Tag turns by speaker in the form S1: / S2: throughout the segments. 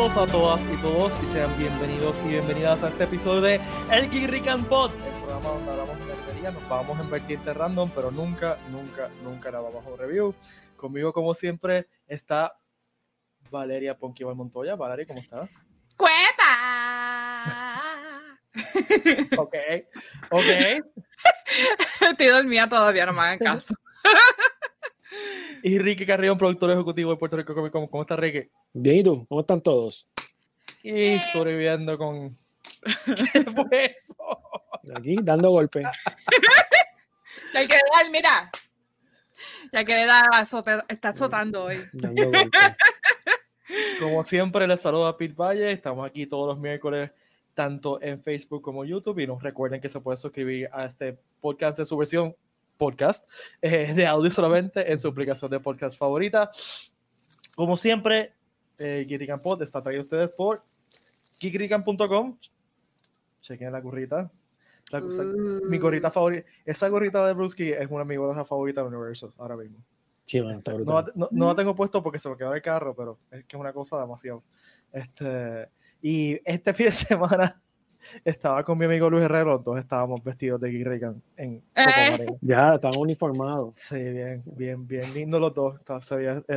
S1: A todas y todos y sean bienvenidos y bienvenidas a este episodio de El Geek Pod, el programa donde hablamos de nerdería, nos vamos a invertir random, pero nunca, nunca, nunca la vamos a review. Conmigo, como siempre, está Valeria Ponquival Montoya. Valeria, ¿cómo estás?
S2: ¡Cuepa!
S1: ok, ok.
S2: Estoy dormida todavía, no me hagan caso.
S1: y Ricky Carrión, productor ejecutivo de Puerto Rico Comic Con. ¿Cómo estás, Ricky?
S3: Bien, ¿y tú? ¿Cómo están todos?
S1: Y sobreviviendo con... ¿Qué fue eso?
S3: Aquí, dando golpes.
S2: ya que dar, mira. Ya que dar, está azotando hoy. Dando golpes.
S1: Como siempre, les saluda Pete Valle. Estamos aquí todos los miércoles, tanto en Facebook como YouTube. Y nos recuerden que se puede suscribir a este podcast de su versión podcast eh, de audio solamente en su aplicación de podcast favorita. Como siempre, eh, Pod está traído a ustedes por kikrican.com. Chequen la gorrita. Mi gorrita favorita. Esa gorrita de Brusky es una de mis gorras favoritas del universo ahora mismo. no, no, la tengo puesto porque se me quedó el carro, pero es que es una cosa demasiado. Este, y este fin de semana estaba con mi amigo Luis Herrero, los dos estábamos vestidos de Reagan en
S3: eh. Ya, estábamos uniformados.
S1: Sí, bien, bien, bien lindo los dos.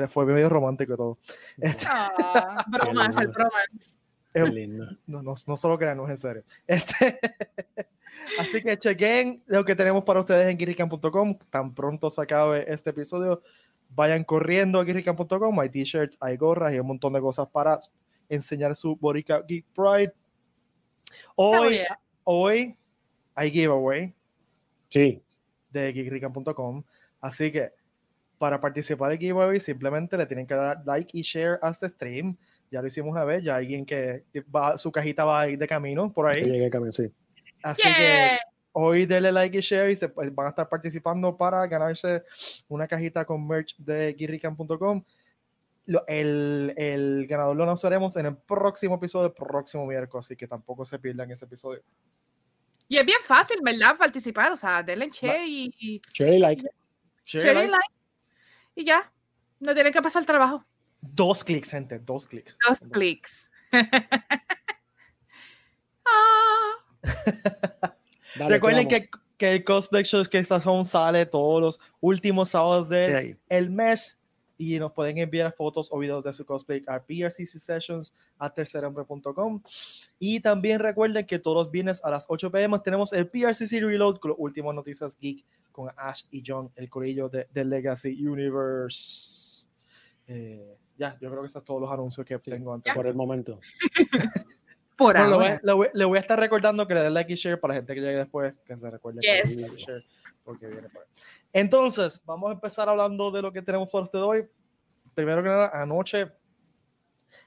S1: fue medio romántico y todo.
S2: Este, ah, bromas, el bromance.
S1: Es lindo. No, no, no solo creanos en serio. Este, así que chequen lo que tenemos para ustedes en guirrican.com. Tan pronto se acabe este episodio, vayan corriendo a guirrican.com. Hay t-shirts, hay gorras y un montón de cosas para enseñar su Borica Geek Pride. Hoy, hoy hay giveaway.
S3: Sí.
S1: De geekrican.com. Así que para participar del giveaway simplemente le tienen que dar like y share a este stream. Ya lo hicimos una vez, ya alguien que va, su cajita va a ir de camino por ahí.
S3: sí.
S1: Así que hoy denle like y share y se, pues, van a estar participando para ganarse una cajita con merch de geekrican.com el, el, ganador lo lanzaremos en el próximo episodio del próximo miércoles, así que tampoco se pierdan ese episodio.
S2: Y es bien fácil, ¿verdad? Participar, o sea, denle share y,
S3: Share y like.
S2: Share, y like. Y ya, no tienen que pasar el trabajo.
S1: Dos clics, gente, dos clics.
S2: Dos, clics. ah.
S1: Recuerden que, que, el Cosplay Show que Sazón sale todos los últimos sábados del el mes y nos pueden enviar fotos o videos de su cosplay a Sessions a tercerhombre.com. Y también recuerden que todos los viernes a las 8 pm tenemos el PRCC Reload con las últimas noticias geek con Ash y John, el corillo de, Legacy Universe. Eh, ya, yo creo que esos son todos los anuncios que tengo antes.
S3: Por el momento.
S2: Por ahora.
S1: Le voy, a estar recordando que le den like y share para la gente que llegue después, que se recuerde que le like y share porque viene por ahí. Entonces, vamos a empezar hablando de lo que tenemos por usted hoy. Primero que nada, anoche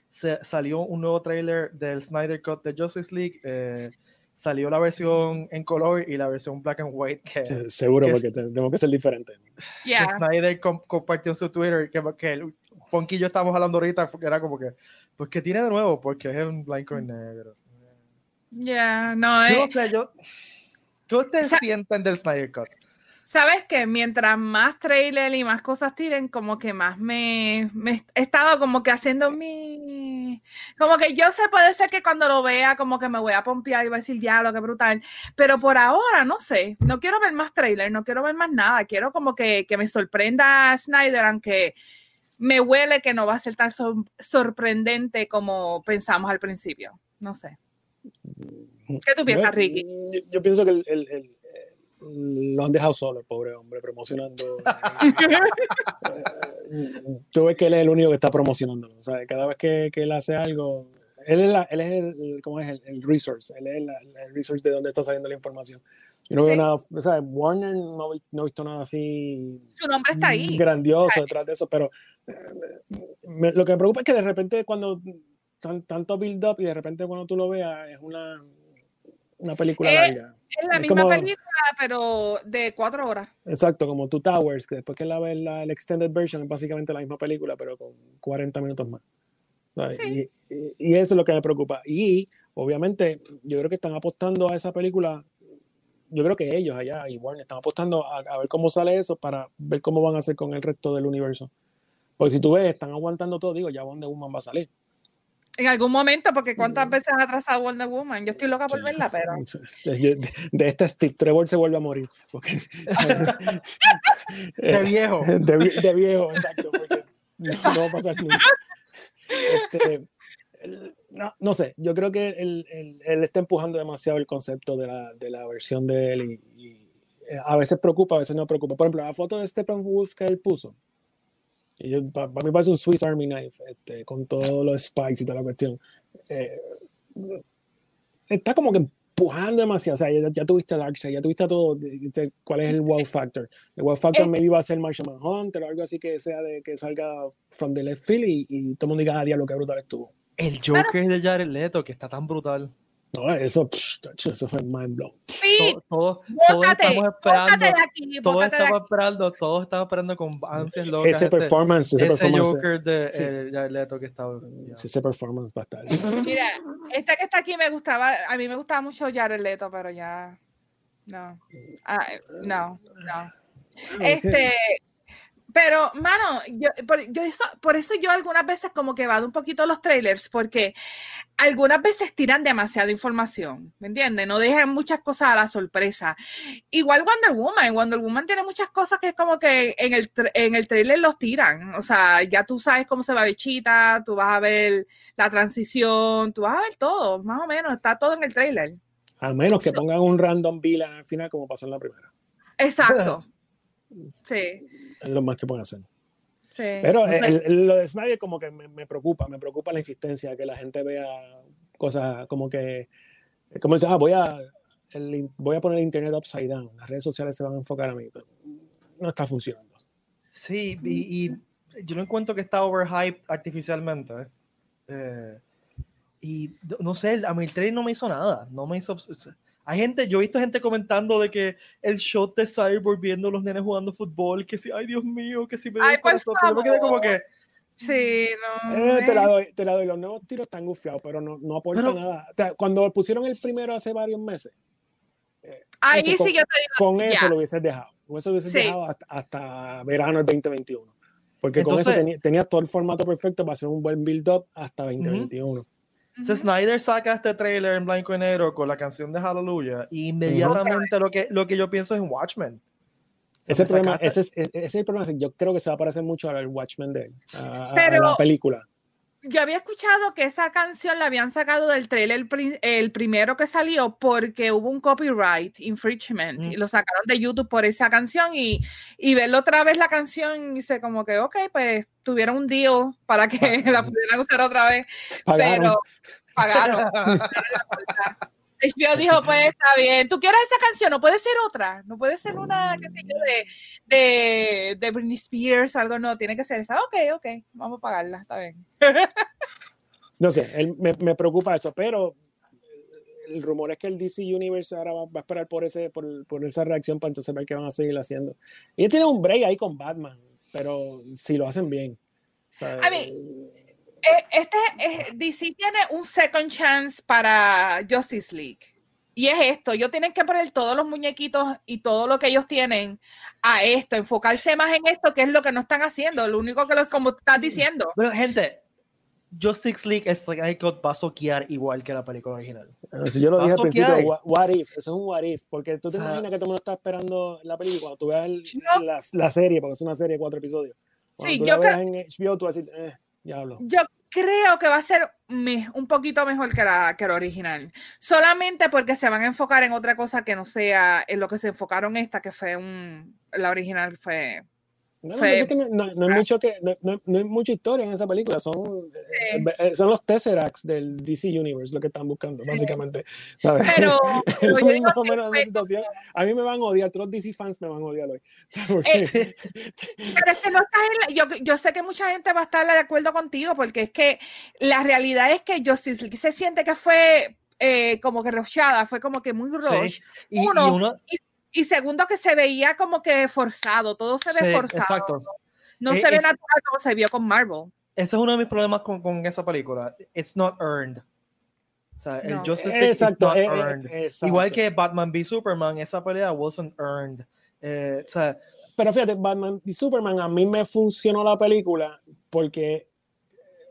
S1: se salió un nuevo trailer del Snyder Cut de Justice League. Eh, salió la versión en color y la versión black and white. Que,
S3: seguro, porque tenemos que ser diferentes.
S1: Snyder compartió en su Twitter que, que el Ponquillo estamos hablando ahorita, era como que, pues que tiene de nuevo, porque es un blanco y negro.
S2: Ya, no,
S1: Yo no eh, sé, yo. ¿Qué ustedes sienten del Snyder Cut?
S2: Sabes que mientras más trailer y más cosas tiren, como que más me, me, he estado como que haciendo mi. Como que yo sé, puede ser que cuando lo vea, como que me voy a pompear y voy a decir, diablo, qué brutal. Pero por ahora, no sé, no quiero ver más trailer, no quiero ver más nada. Quiero como que, que me sorprenda Snyder, aunque me huele que no va a ser tan sorprendente como pensamos al principio. No sé. ¿Qué tú piensas, Ricky?
S3: Yo, pienso que el lo han dejado solo, el pobre hombre, promocionando. Tú ves que él es el único que está promocionando. O sea, cada vez que, que él hace algo, él es, él es el, ¿cómo es? El, resource, él es el resource de donde está saliendo la información. Yo no veo nada, o sea, Warner no, no, he visto nada así.
S2: Su nombre está ahí.
S3: Grandioso detrás de eso, pero eh, lo que me preocupa es que de repente cuando tanto build up y de repente cuando tú lo veas es una, una película larga.
S2: Es la misma película, pero de cuatro horas.
S3: Exacto, como Two Towers, que después que la ves la, extended version es básicamente la misma película, pero con 40 minutos más. Y, y, eso es lo que me preocupa. Y obviamente, yo creo que están apostando a esa película. Yo creo que ellos allá y Warner están apostando a, a ver cómo sale eso para ver cómo van a hacer con el resto del universo. Porque si tú ves, están aguantando todo, digo, ya Wonder Woman va a salir.
S2: En algún momento, porque cuántas veces ha atrasado Wonder Woman. Yo estoy loca por verla, pero.
S3: De, de este Steve Trevor se vuelve a morir. Porque,
S1: de viejo.
S3: De, de viejo, exacto. Porque no va a pasar nunca. Este, no, no, sé, yo creo que él, él, él, está empujando demasiado el concepto de la, de la versión de él y, y, eh, a veces preocupa, a veces no preocupa. Por ejemplo, la foto de Stephen Wolf que él puso, para, para, mí parece un Swiss Army Knife, este, con todos los spikes y toda la cuestión. Eh, está como que empujando demasiado. O sea, ya, ya tuviste Darkseid, ya tuviste todo. ¿Cuál es el wow factor? El wow factor me iba a ser Martian Manhunter o algo así que sea de que salga from the left field y, y todo el mundo diga, ah, diablo, qué brutal estuvo.
S1: El Joker de Jared Leto, que está tan brutal.
S3: No, eso, eso fue mind blown.
S2: Sí,
S1: todos, estamos esperando,
S2: aquí,
S1: todos estamos esperando, todos estamos esperando con ansias locas.
S3: Ese
S1: este-
S3: performance, ese,
S1: ese
S3: performance.
S1: Joker de
S3: sí.
S1: eh, Jared Leto que estaba.
S3: sí, ese performance va a estar.
S2: Mira, esta que está aquí me gustaba, a mí me gustaba mucho Jared Leto, pero ya, no, Ah, no, no. Este, pero, mano, yo, por, yo eso, por eso yo algunas veces como que vado un poquito los trailers, porque algunas veces tiran demasiada información, ¿me entiendes? No dejan muchas cosas a la sorpresa. Igual Wonder Woman, Wonder Woman tiene muchas cosas que es como que en el, en el trailer los tiran, o sea, ya tú sabes cómo se va a ver Cheetah, tú vas a ver la transición, tú vas a ver todo, más o menos, está todo en el trailer.
S3: A menos que pongan un random villain al final, como pasó en la primera.
S2: Exacto. Sí,
S3: Es lo más que pueden hacer.
S2: sí.
S3: Pero
S1: No sé.
S3: el- el- lo de Snyder como que me, me preocupa, me preocupa la insistencia, que la gente vea cosas como que, como dice, ah, voy a, el voy a poner el internet upside down, las redes sociales se van a enfocar a mí, pero no está funcionando.
S1: Sí, y, y yo no encuentro que está overhyped artificialmente. ¿eh? Eh, y no- no sé, a mí el trailer no me hizo nada. No me hizo. o sea, Hay gente, yo he visto gente comentando de que el shot de Cyborg viendo a los nenes jugando fútbol, que si, ay Dios mío, que si me dio
S2: Ay,
S1: el
S2: por
S1: corazón", pero yo me quedé como que,
S2: Sí, no.
S3: Eh, te,
S2: eh.
S3: la doy, te la doy, los nuevos tiros están gufiados, pero no, no aporta
S1: Pero-
S3: nada. O sea, cuando pusieron el primero hace varios meses,
S2: Ahí
S3: eso,
S2: sí
S3: con-
S2: yo te digo,
S3: con eso
S2: ya.
S3: lo hubieses dejado. Con eso lo hubieses
S2: Sí.
S3: dejado hasta, hasta verano del 2021. Porque con
S1: Entonces-
S3: eso tenía, tenías todo el formato perfecto para hacer un buen build-up hasta 2021.
S1: Si
S2: Ujú.
S1: Snyder saca este trailer en blanco y negro con la canción de Hallelujah, inmediatamente lo, que, lo que yo pienso es en Watchmen. Se
S3: Ese, problema, ese, es, ese es el problema. Yo creo que se va a parecer mucho al Watchmen de él, a, la película.
S2: Yo había escuchado que esa canción la habían sacado del trailer pri- el primero que salió porque hubo un copyright infringement
S1: Mm.
S2: y lo sacaron de YouTube por esa canción y, y verlo otra vez la canción y dice como que ok, pues tuvieron un deal para que la pudieran usar otra vez,
S3: Pagaron.
S2: pero pagaron. Cierran la. HBO dijo, pues está bien, tú quieres esa canción, no puede ser otra, no puede ser una, qué sé yo, de, de, de Britney Spears o algo, no, tiene que ser esa. Ok, ok, vamos a pagarla, está bien.
S3: No sé, él- me, me preocupa eso, pero el rumor es que el DC Universe ahora va, va a esperar por, ese, por, por esa reacción para entonces ver qué van a seguir haciendo. Ellos tienen un break ahí con Batman, pero si lo hacen bien. O sea,
S2: A mí- este eh, DC tiene un second chance para Justice League. Y es esto, ellos tienen que poner todos los muñequitos y todo lo que ellos tienen a esto, enfocarse más en esto, que es lo que no están haciendo. Lo único que los, como estás diciendo,
S1: Bueno, gente, Justice League es like, va a soquear igual que la película original.
S3: Si yo lo dije al principio, what, what if, eso es un what if, porque tú te
S1: O sea-
S3: imaginas que todo el mundo está esperando la película, cuando tú veas el-
S2: No.
S3: la, la serie, porque es una serie de cuatro episodios. Cuando
S2: Sí,
S3: tú
S2: yo
S3: la veas en HBO, tú vas a decir, eh, diablo.
S2: yo creo que va a ser me- un poquito mejor que la, que la original. Solamente porque se van a enfocar en otra cosa que no sea en lo que se enfocaron esta, que fue un, la original fue
S3: No,
S2: Fue-
S3: es que no, no- no hay mucho que, no, no- no hay mucha historia en esa película, son,
S2: Sí.
S3: eh, eh, son los Tesseracts del DC Universe lo que están buscando, básicamente. ¿sabes?
S2: Pero, pero yo digo que.
S3: A mí me van a odiar, todos los DC fans me van a odiar hoy.
S2: Eh, Pero es que no estás en la- yo, yo sé que mucha gente va a estar de acuerdo contigo, porque es que la realidad es que Justice League se siente que fue eh, como que rochada, fue como que muy rush.
S1: Y, y
S2: Uno,
S1: uno,
S2: Y segundo, que se veía como que forzado, todo se ve
S1: sí,
S2: forzado.
S1: exacto.
S2: No
S1: Eh,
S2: se ve
S1: es-
S2: natural como se vio con Marvel.
S1: Ese es uno de mis problemas con, con esa película. It's not earned. O sea, el
S2: No.
S1: Justice League
S3: Exacto,
S1: is
S3: eh,
S1: not
S3: eh,
S1: earned.
S3: exacto.
S1: Igual que Batman v Superman, esa pelea wasn't earned. Eh, o sea,
S3: Pero fíjate, Batman y Superman, a mí me funcionó la película porque,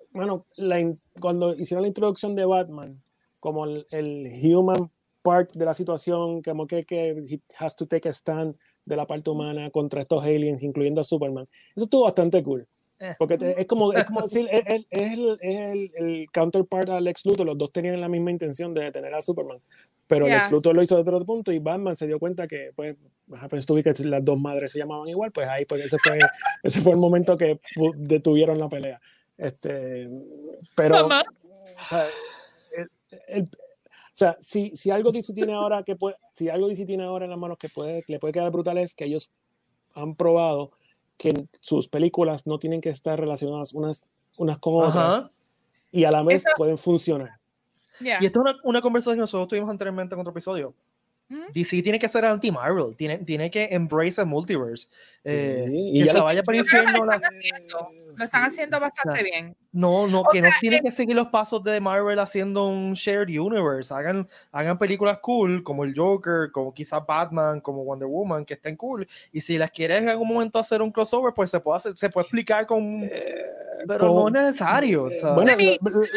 S3: bueno, la, in- cuando hicieron la introducción de Batman, como el, el human part de la situación, como que, que he has to take a stand de la parte humana contra estos aliens, incluyendo a Superman. Eso estuvo bastante cool.
S1: Eh.
S3: Porque te- es como, es como decir, es, es- es el, es el, el counterpart a Lex Luthor, los dos tenían la misma intención de detener a Superman, pero
S2: Yeah.
S3: Lex Luthor lo hizo de otro punto y Batman se dio cuenta que, pues, happens to be que las dos madres se llamaban igual, pues ahí, pues ese fue, ese fue el momento que detuvieron la pelea. Este, pero, o sea, el- sea, si, si algo DC tiene ahora que puede, si algo DC tiene ahora en las manos que puede, que le puede quedar brutal es que ellos han probado que sus películas no tienen que estar relacionadas unas, unas con otras
S1: Ajá.
S3: y a la vez
S2: Eso-
S3: pueden funcionar.
S2: Yeah.
S1: Y esto es una, una conversación que nosotros tuvimos anteriormente en otro episodio. DC tiene que ser anti-Marvel, tiene, tiene que embrace el multiverse. Eh,
S3: y
S1: que
S3: ya
S1: se vaya
S2: que
S1: infierno.
S2: lo
S1: la-
S2: están haciendo. Lo están haciendo bastante bien.
S1: No, no,
S2: O
S1: que no
S2: sea,
S1: tienen
S2: eh,
S1: que seguir los pasos de Marvel haciendo un shared universe. Hagan, hagan películas cool como el Joker, como quizás Batman, como Wonder Woman, que estén cool. Y si las quieres en algún momento hacer un crossover, pues se puede hacer, se puede explicar con. pero
S3: con-
S1: no es necesario. o sea,
S3: Bueno,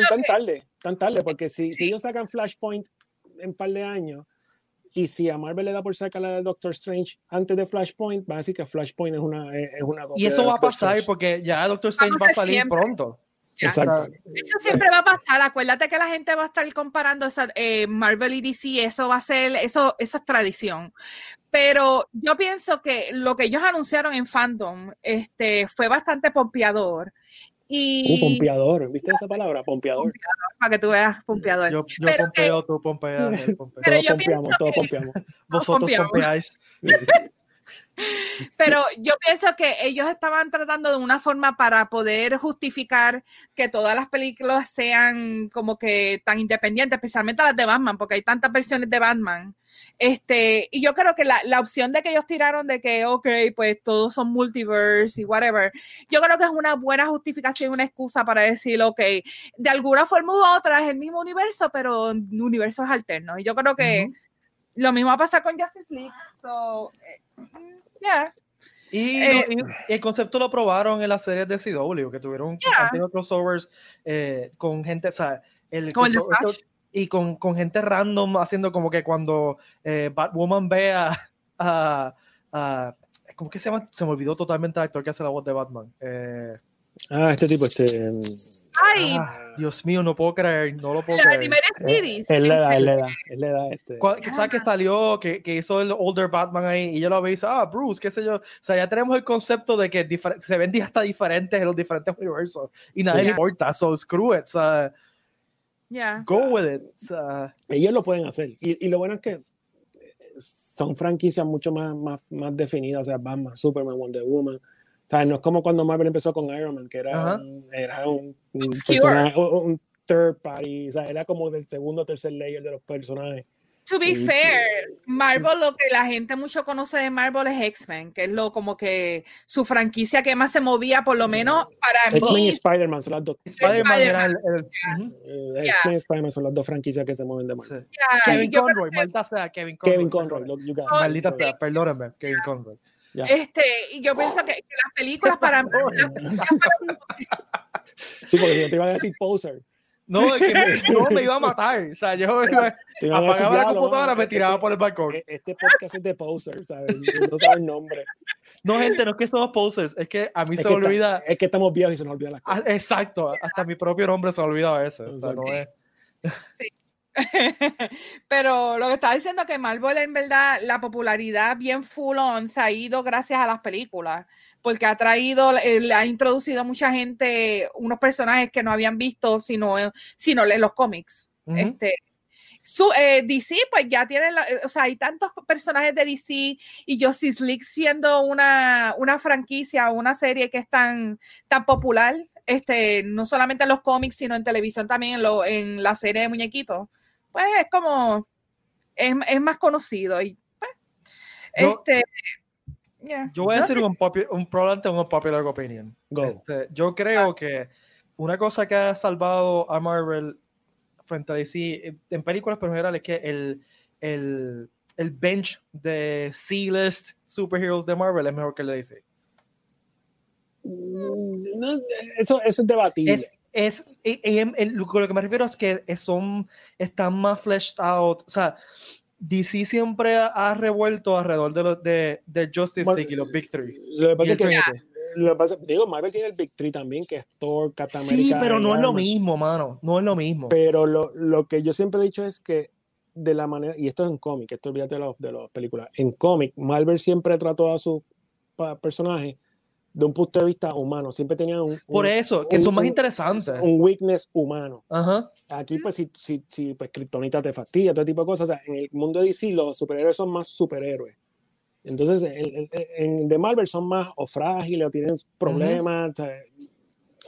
S3: tan tarde, tan tarde, porque si, si ellos sacan Flashpoint en un par de años y si a Marvel le da por sacar la de Doctor Strange antes de Flashpoint, va a decir que Flashpoint es una, es una
S1: y
S3: copia
S1: eso
S3: de
S1: va a
S3: Doctor
S1: pasar
S3: Strange.
S1: porque ya Doctor Strange
S2: Vamos
S1: va a
S2: a
S1: salir
S2: siempre.
S1: pronto.
S2: Ya.
S3: Exacto.
S2: Eso siempre va a pasar. Acuérdate que la gente va a estar comparando esa, eh, Marvel y DC. Eso va a ser, eso, eso es tradición. Pero yo pienso que lo que ellos anunciaron en Fandom este, fue bastante pompeador. Y
S3: Uh, pompeador, ¿viste esa palabra? Pompeador.
S2: para que tú veas, pompeador.
S1: Yo, yo
S2: Pero
S1: pompeo, tú pompeas.
S2: Pero
S3: Todos
S2: yo
S3: pompeamos, todos
S2: que-
S3: pompeamos.
S1: Vosotros
S2: pompeamos.
S1: pompeáis.
S2: Pero yo pienso que ellos estaban tratando de una forma para poder justificar que todas las películas sean como que tan independientes, especialmente las de Batman, porque hay tantas versiones de Batman. Este, y yo creo que la, la opción de que ellos tiraron de que, ok, pues todos son multiverse y whatever, yo creo que es una buena justificación, una excusa para decir, ok, de alguna forma u otra es el mismo universo, pero universos alternos. Y yo creo que
S1: Ujú.
S2: lo mismo va a pasar con Justice League. So, eh, yeah.
S1: Y,
S2: Eh,
S1: y el concepto lo probaron en las series de CW, que tuvieron
S2: Yeah.
S1: crossovers eh, con gente, o sea, el
S2: Con el Flash.
S1: Y con, con gente random haciendo como que cuando eh, Batwoman ve a, a, a- ¿cómo que se llama? Se me olvidó totalmente el actor que hace la voz de Batman. Eh,
S3: Ah, este tipo, este.
S2: Ay,
S1: ah, Dios mío, no puedo creer, no lo puedo
S2: la
S1: creer.
S3: eh,
S2: series.
S3: Él le da, él le da, él le da este.
S1: ¿Sabes que salió, que, que hizo el older Batman ahí y yo lo vi y dice, ah, Bruce, qué sé yo. O sea, ya tenemos el concepto de que se ven hasta diferentes en los diferentes universos y nadie
S3: Sí.
S1: le importa, so screw it, o sea,
S2: Yeah.
S1: go with it. sea,
S3: Ellos lo pueden hacer. Y, y lo bueno es que son franquicias mucho más, más, más definidas, o sea, Batman, Superman, Wonder Woman. O sea, no es como cuando Marvel empezó con Iron Man, que era
S1: Ajá.
S3: un, era un, un un third party, o sea, era como del segundo o tercer layer de los personajes.
S2: To be fair, Marvel, lo que la gente mucho conoce de Marvel es X-Men, que es lo como que su franquicia que más se movía, por lo menos para
S3: X-Men y. Spider-Man son las dos.
S1: Spider-Man el, el- ujú,
S3: eh, X-Men y Spider-Man son las dos franquicias que se mueven de Marvel.
S2: ya,
S1: Kevin
S2: yo
S1: Conroy,
S2: que,
S1: maldita sea, Kevin Conroy.
S3: Kevin Conroy, got it.
S1: Maldita
S2: Sí.
S1: sea, perdóname, Kevin Conroy.
S3: Ya.
S2: este, y yo pienso que, que las películas para mí, las películas para-
S3: Sí, porque yo te iba a decir poser.
S1: No, es que me, no, me iba a matar. O sea, yo iba- apagaba la
S3: "Diablo,
S1: computadora, me
S3: este-
S1: tiraba por el balcón.
S3: e- Este podcast es de poser, ¿sabes? No sabe el nombre.
S1: No, gente, no es que somos posers, es que a mí
S3: Es
S1: se me olvida.
S3: está- es que estamos viejos y se nos olvidan las
S1: Ah,
S3: cosas.
S1: exacto, hasta mi propio nombre se me olvida a veces. O sea, no es-
S2: Pero lo que estaba diciendo que Marvel en verdad la popularidad bien full on se ha ido gracias a las películas, porque ha traído, eh, ha introducido a mucha gente unos personajes que no habían visto sino, sino en los cómics. Este, su, eh, DC, pues ya tienen, la- eh, o sea, hay tantos personajes de DC y Justice League siendo una, una franquicia o una serie que es tan, tan popular, este, no solamente en los cómics, sino en televisión también, en, lo, en la serie de muñequitos, pues es como, es, es más conocido y pues, este, yeah.
S1: Yo voy a decir un, un probablemente un popular opinion.
S3: Go.
S1: Este, yo creo que una cosa que ha salvado a Marvel frente a DC en- en películas, pero en general, es que el, el, el bench de C-list superheroes de Marvel es mejor que el de DC.
S3: Mm, no, eso, eso es debatible.
S1: Es, es, e- e- el- lo que me refiero es que son, están más fleshed out, o sea, DC siempre ha, ha revuelto alrededor de, los de, de Justice
S3: Bueno,
S1: League y los Big Three.
S3: Lo que pasa es que, lo que pasa- digo, Marvel tiene el Big Three también, que es Thor, Captain
S1: Sí,
S3: America
S1: pero no es lo mismo, mano, no es lo mismo.
S3: Pero lo, lo que yo siempre he dicho es que de la manera, y esto es en cómic, esto olvídate de, los- de las películas, en cómic, Marvel siempre trató a sus personajes de un punto de vista humano, siempre tenían un,
S1: Por
S3: un-
S1: eso, que
S3: un-
S1: son más
S3: un-
S1: interesantes.
S3: un weakness humano.
S1: Ajá.
S3: Aquí, pues, si, si, si pues, Kryptonita te fastidia, todo tipo de cosas. O sea, en el mundo de DC, los superhéroes son más superhéroes. Entonces, en, en- de Marvel son más o frágiles o tienen problemas. o sea,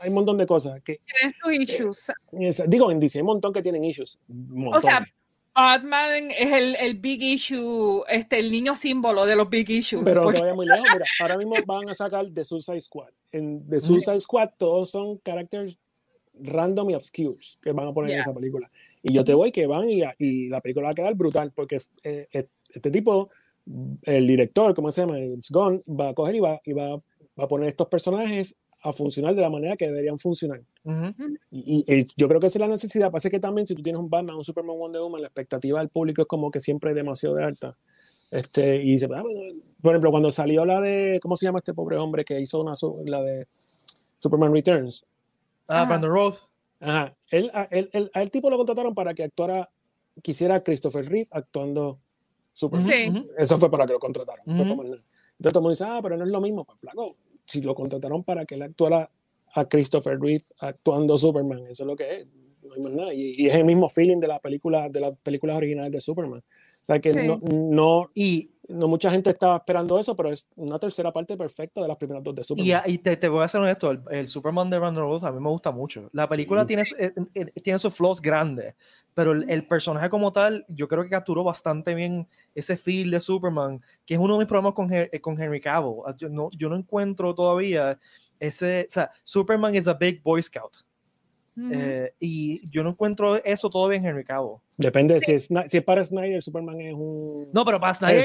S3: hay un montón de cosas. Que,
S2: Tienen sus issues.
S3: es- digo, en DC hay un montón que tienen issues.
S2: O sea, Batman es el, el big issue, este, el niño símbolo de los big issues.
S3: pero
S2: porque-
S3: vayas muy lejos. Mira, ahora mismo van a sacar The Suicide Squad. En The Suicide Squad todos son characters random y obscures que van a poner en
S2: Yeah.
S3: esa película. Y yo te voy que van y, y la película va a quedar brutal porque eh, eh, este tipo, el director, ¿cómo se llama? It's Gone, va a coger y va, y va, va a poner estos personajes a funcionar de la manera que deberían funcionar.
S1: Ujú.
S3: Y, y- y yo creo que esa es la necesidad. Pasa que también si tú tienes un Batman, un Superman, Wonder Woman, la expectativa del público es como que siempre demasiado de alta. Este, y se, ah, bueno, por ejemplo, cuando salió la de, ¿cómo se llama este pobre hombre que hizo una, la de Superman Returns?
S1: Ah,
S2: Ajá.
S1: Brandon Roth.
S3: Ajá, él, a, él, él- a el tipo lo contrataron para que actuara, quisiera Christopher Reeve actuando Superman.
S2: Sí.
S3: Eso fue para que lo contrataron. fue
S1: Ujú.
S3: para más nada. Entonces todo el mundo dice, ah, pero no es lo mismo. Pues flaco, si lo contrataron para que él actuara a Christopher Reeve actuando Superman, eso es lo que es. No hay más nada. Y, y es el mismo feeling de la película, de las películas originales de Superman. O sea que
S2: Sí.
S3: no, no,
S1: Y,
S3: no mucha gente estaba esperando eso, pero es una tercera parte perfecta de las primeras dos de Superman.
S1: y, y te, te voy a ser honesto, el, el Superman de Brandon Roth a mí me gusta mucho. La película
S3: Sí.
S1: tiene, su- eh, eh, tiene sus flaws grandes, pero el, el personaje como tal, yo creo que capturó bastante bien ese feel de Superman, que es uno de mis problemas con, eh, con Henry Cavill. Ah, Yo no, yo no encuentro todavía ese, o sea, Superman es a big boy scout. Eh, y yo no encuentro eso todavía en Henry Cavill.
S3: Depende, si, es, si es para Snyder, Superman es un
S1: No, pero para Snyder.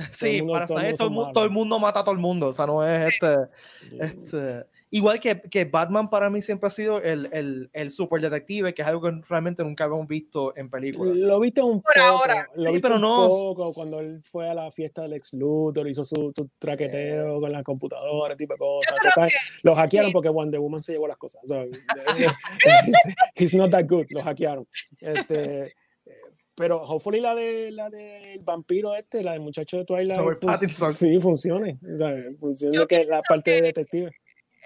S1: sí, para
S3: todo el mundo
S1: todo, el mundo mata a todo el mundo, o sea, no es este... Este, igual que, que Batman para mí siempre ha sido el, el, el super detective, que es algo que realmente nunca habíamos visto en películas.
S3: Lo viste un
S2: Por
S3: poco,
S2: ahora.
S3: lo
S1: Sí,
S3: viste
S1: pero
S3: un
S1: no.
S3: poco cuando él fue a la fiesta del ex Luthor, hizo su, su traqueteo con la computadora, tipo de cosas.
S2: que-
S3: lo hackearon
S2: sí.
S3: porque Wonder Woman se llevó las cosas. O sea, he's not that good, lo hackearon. Este, eh, pero hopefully la de la del vampiro este, la del muchacho de Twilight,
S1: Robert
S3: fun-
S1: Pattinson.
S3: sí funcione. O sea, funcione
S2: Yo
S3: que la parte de
S2: que-
S3: detective.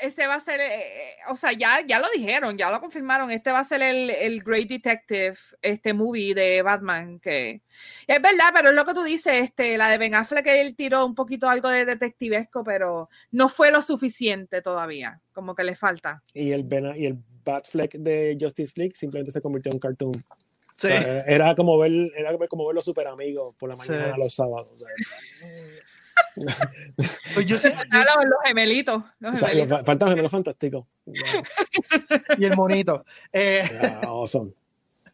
S2: ese va a ser, eh, eh, o sea, ya, ya lo dijeron, ya lo confirmaron. Este va a ser el, el Great Detective, este movie de Batman. Que es verdad, pero es lo que tú dices, este, la de Ben Affleck, él tiró un poquito algo de detectivesco, pero no fue lo suficiente todavía. Como que le falta.
S3: Y el, Ben- y el Batfleck de Justice League simplemente se convirtió en un cartoon.
S1: Sí.
S3: O sea, era como ver, era como ver los super amigos por la
S1: Sí.
S3: mañana los sábados. o sea,
S1: Pues yo sé-
S2: los, los gemelitos. Los
S3: o sea, faltan gemelos fantásticos.
S1: y el monito. Eh,
S3: Yeah, awesome.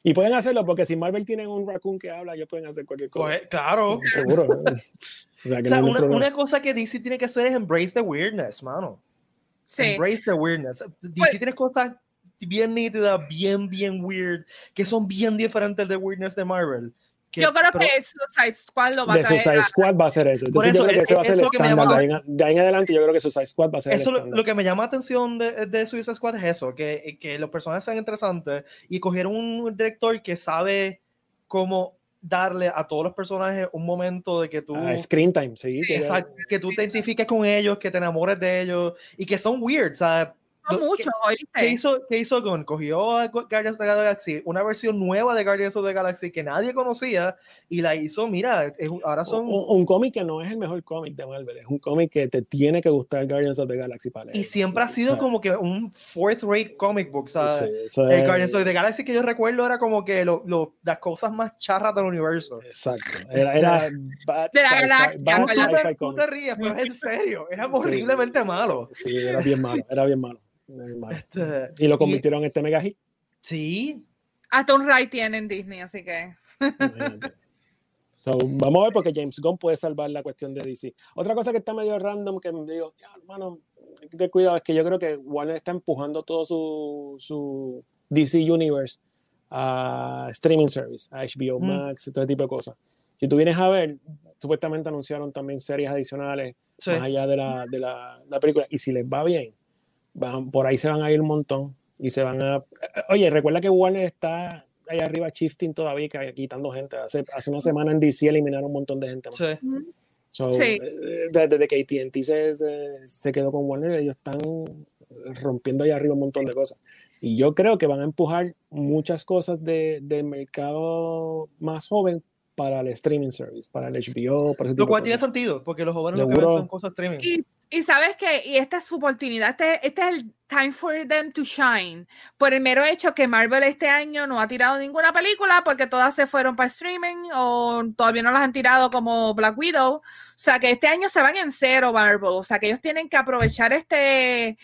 S3: Y pueden hacerlo porque si Marvel tienen un raccoon que habla, ellos pueden hacer cualquier cosa.
S1: pues, claro.
S3: Seguro. ¿eh? O sea, que
S1: O sea,
S3: no hay ningún
S1: una, cosa que DC tiene que hacer es embrace the weirdness, mano.
S2: Sí.
S1: Embrace the weirdness. DC
S2: Pues-
S1: tiene cosas bien nítidas, bien, bien weird, que son bien diferentes de weirdness de Marvel. que-
S2: Yo creo
S1: pero-
S2: que Suicide Squad lo va a
S3: de
S2: traer.
S3: Suicide Squad va a ser eso.
S1: Por
S3: Entonces yo
S1: eso,
S3: creo que
S1: es-
S3: ese va a
S1: es
S3: ser el estándar. De ahí, en- de ahí en adelante yo creo que Suicide Squad va a ser el
S1: Eso lo,
S3: estándar.
S1: lo que me llama la atención de, de Suicide Squad es eso, que, que los personajes sean interesantes y cogieron un director que sabe cómo darle a todos los personajes un momento de que tú,
S3: Ah, screen time, sí. que-
S1: exacto, que tú te identifiques con ellos, que te enamores de ellos y que son weird, ¿sabes?
S2: Mucho,
S1: ¿Qué
S2: ¿oíste?
S1: hizo, ¿Qué hizo Gunn? Cogió a Gu- Guardians of the Galaxy, una versión nueva de Guardians of the Galaxy que nadie conocía y la hizo, mira, es ahora son...
S3: Un, un cómic que no es el mejor cómic de Marvel, es un cómic que te tiene que gustar Guardians of the Galaxy para leer.
S1: Y siempre ha sido
S3: O sea,
S1: como que un fourth rate comic book, ¿sabes?
S3: sí, eso
S1: El
S3: es-
S1: Guardians of the Galaxy que yo recuerdo era como que lo, lo- las cosas más charras del universo.
S3: Exacto. Era, era bad
S2: De la galaxia,
S1: Tú te, ríes, pero es en serio. Era
S3: Sí.
S1: horriblemente malo.
S3: Sí, era bien malo, era bien malo.
S1: Este,
S3: Y lo
S1: y-
S3: convirtieron en este mega hit.
S1: sí,
S2: Hasta un Ray tiene en Disney, así que.
S3: So, vamos a ver porque James Gunn puede salvar la cuestión de DC. Otra cosa que está medio random que me digo, ya, hermano, de cuidado es que yo creo que Warner está empujando todo su, su DC Universe a streaming service, a HBO
S1: Mm.
S3: Max, todo ese tipo de cosas. Si tú vienes a ver, supuestamente anunciaron también series adicionales
S1: Sí.
S3: más allá de la, de la, la película. Y si les va bien, van, por ahí se van a ir un montón y se van a... Oye, recuerda que Warner está ahí arriba shifting todavía, que- quitando gente. Hace, hace una semana en DC eliminaron un montón de gente. más.
S1: Sí.
S3: So,
S2: Sí.
S3: eh, Desde, desde que AT&T se, se, se quedó con Warner, ellos están rompiendo ahí arriba un montón de cosas. Y yo creo que van a empujar muchas cosas de, del mercado más joven para el streaming service, para el HBO, para ese tipo
S1: Lo cual
S3: de
S1: tiene sentido, porque los jóvenes lo que ven son cosas streaming.
S2: Y, y sabes que, y esta es su oportunidad, este, este es el time for them to shine, por el mero hecho que Marvel este año no ha tirado ninguna película porque todas se fueron para streaming o todavía no las han tirado como Black Widow. O sea que este año se van en cero Marvel. O sea que ellos tienen que aprovechar este,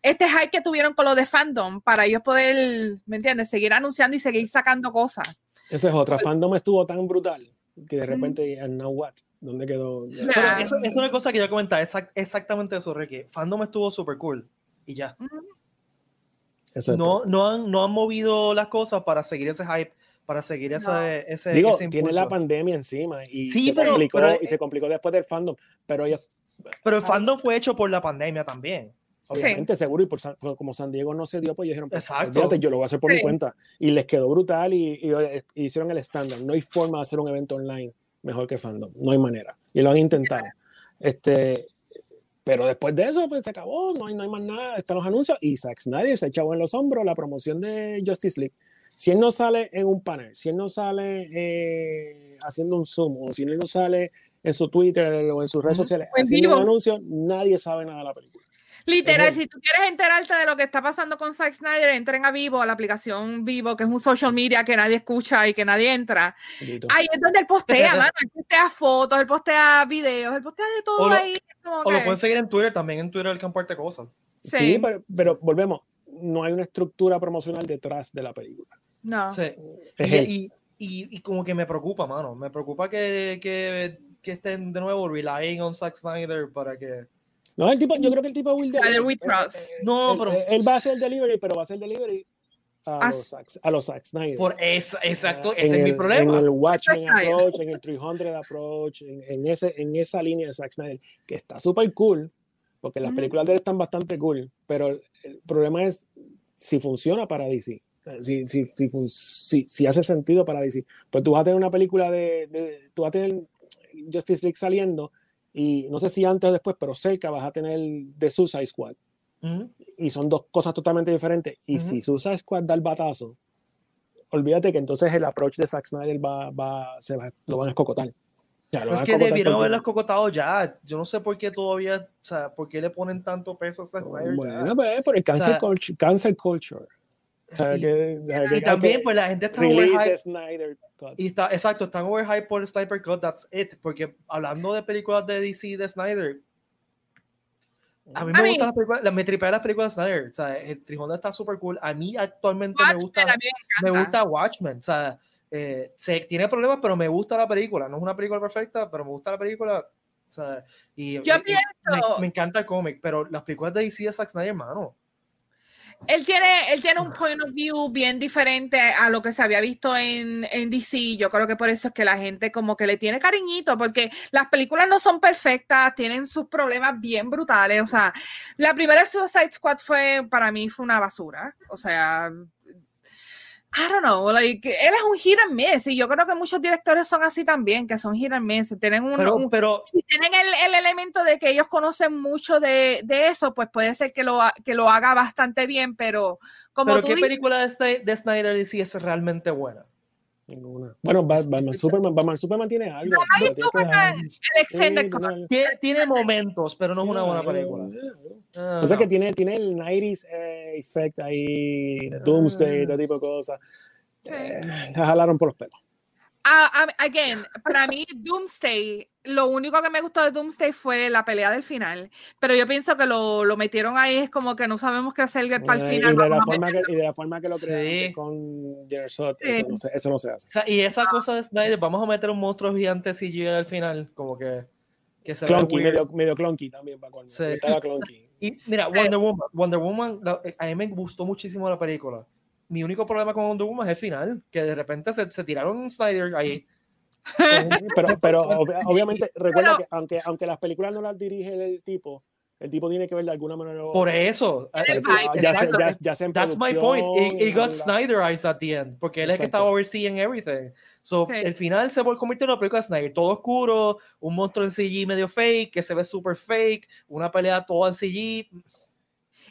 S2: este hype que tuvieron con lo de fandom para ellos poder, ¿me entiendes? Seguir anunciando y seguir sacando cosas.
S3: Esa es otra. Fandom estuvo tan brutal que de repente, and now what? ¿Dónde quedó?
S1: Pero eso es una cosa que yo comentaba, exact- exactamente eso, Ricky. Fandom estuvo súper cool. Y ya.
S3: Exacto.
S1: No, no, han, no han movido las cosas para seguir ese hype, para seguir ese,
S2: No.
S1: ese,
S3: Digo,
S1: ese
S3: tiene la pandemia encima y,
S1: Sí,
S3: se,
S1: pero-
S3: complicó,
S1: pero-
S3: y se complicó después del fandom. Pero ellos,
S1: Pero el fandom fue hecho por la pandemia también.
S3: Obviamente, seguro, y por San- como San Diego no se dio, pues ellos dijeron, pues,
S1: Exacto.
S3: yo lo voy a hacer por mi
S2: Sí.
S3: cuenta. Y les quedó brutal y, y- y hicieron el estándar. No hay forma de hacer un evento online mejor que fandom. No hay manera. Y lo han intentado. Este, pero después de eso, pues se acabó. No hay, no hay más nada. Están los anuncios. Y Zack Snyder se echó en los hombros la promoción de Justice League. Si él no sale en un panel, si él no sale eh, haciendo un Zoom, o si él no sale en su Twitter o en sus redes sociales
S2: en
S3: haciendo un anuncio, nadie sabe nada de la película.
S2: Literal,
S3: Ujú.
S2: si tú quieres enterarte de lo que está pasando con Zack Snyder, entren a Vivo, a la aplicación Vivo, que es un social media que nadie escucha y que nadie entra.
S3: Bendito.
S2: Ahí es donde él postea, mano. Él postea fotos, él postea videos, él postea de todo
S1: O lo-
S2: ahí.
S1: O lo pueden seguir en Twitter, también en Twitter él comparte cosas.
S2: sí,
S3: Sí, pero, pero volvemos. No hay una estructura promocional detrás de la película.
S2: no.
S1: Sí.
S3: Él.
S1: y, y, y como que me preocupa, mano. Me preocupa que, que, que estén de nuevo relying on Zack Snyder para que.
S3: No, el tipo, yo creo que el tipo will
S2: we
S3: él-
S2: trust.
S1: No, pero
S3: él- él va a hacer el delivery, pero va a hacer delivery a
S2: As-
S3: los, Zack- a los Zack Snyder.
S1: por esa, exacto,
S3: En
S1: ese es mi
S3: el-
S1: problema.
S3: En el Watchmen approach, en el 300 approach, en, en ese, en esa línea de Zack Snyder, que está súper cool, porque las
S2: Ujú.
S3: películas de él están bastante cool, pero el, el problema es si funciona para DC. Si, si, si, si, si hace sentido para DC. Pues tú vas a tener una película de, de- Tú vas a tener Justice League saliendo y no sé si antes o después, pero cerca vas a tener The Suicide Squad.
S1: Ujú.
S3: Y son dos cosas totalmente diferentes. Y
S1: Ujú.
S3: si Suicide Squad da el batazo, olvídate que entonces el approach de Zack Snyder va, va, se va, lo van a escocotar. Ya, van
S1: es que debieron
S3: porque-
S1: haberlas cocotado ya. Yo no sé por qué todavía, o sea, por qué le ponen tanto peso a Zack Snyder. ya.
S3: Bueno, pues por el cancel,
S1: sea,
S3: culture, cancel culture.
S1: Y,
S3: que, que
S1: también,
S3: que
S1: pues la gente está overhyped. Y está, exacto, están overhyped por Sniper Cut, that's it. Porque hablando de películas de DC de Snyder, a mí me gustan las películas, la- me tripean las películas de Snyder. O sea, el Trijón está súper cool. A mí actualmente me
S2: Watchmen
S1: gusta,
S2: a mí me
S1: me gusta Watchmen. O sea, eh, se, tiene problemas, pero me gusta la película. No es una película perfecta, pero me gusta la película. O sea, y,
S2: Yo
S1: y
S2: pienso-
S1: me, me encanta el cómic, pero las películas de DC de Zack Snyder, hermano.
S2: Él tiene, él tiene un point of view bien diferente a lo que se había visto en, en DC. Yo creo que por eso es que la gente como que le tiene cariñito, porque las películas no son perfectas, tienen sus problemas bien brutales. O sea, la primera Suicide Squad fue, para mí, fue una basura. O sea, I don't know, like, él es un hit and miss, y yo creo que muchos directores son así también, que son hit and miss, tienen un,
S1: Pero,
S2: un-
S1: pero
S2: si tienen el, el elemento de que ellos conocen mucho de, de eso, pues puede ser que lo, que lo haga bastante bien, pero como
S1: pero
S2: tú
S1: ¿qué
S2: dices,
S1: película de, de Snyder DC es realmente buena?
S3: Ninguna. Bueno, Bat- Batman Superman, Batman Superman tiene algo.
S2: Batman Superman, el extended
S3: Sí, tiene-
S1: Tiene, tiene momentos, pero no es una buena película. Ah,
S3: O sea
S1: no.
S3: que tiene, tiene el 90s eh, effect ahí, Doomsday, todo tipo de cosas.
S2: Sí.
S3: Eh, la jalaron por los pelos.
S2: Ah, ah, again, para mí Doomsday, lo único que me gustó de Doomsday fue la pelea del final, pero yo pienso que lo, lo metieron ahí, es como que no sabemos qué hacer para el
S3: Eh,
S2: final.
S3: y, de la forma que, y de la forma que lo
S1: Sí.
S3: crearon que con Gerson,
S2: Sí.
S3: eso, no se, eso no se hace.
S1: O sea, y esa cosa de Snyder, vamos a meter un monstruo gigante CGI al final, como que Que se
S3: clunky, medio, medio clunky también para cuando sí. estaba clunky.
S1: Y mira, Wonder Woman, Wonder Woman, a mí me gustó muchísimo la película. Mi único problema con Wonder Woman es el final, que de repente se, se tiraron un Snyder ahí.
S3: pero, pero obviamente, recuerda que aunque, aunque las películas no las dirige el tipo, el tipo tiene que ver de alguna manera.
S1: Por eso.
S3: Ya, se, ya, ya se
S1: That's my point. He, he got Snyderized at the end, porque él es el que estaba overseeing everything. So, sí. el final se convierte en una película de Snyder, todo oscuro, un monstruo en CG medio fake, que se ve super fake, una pelea toda en CG.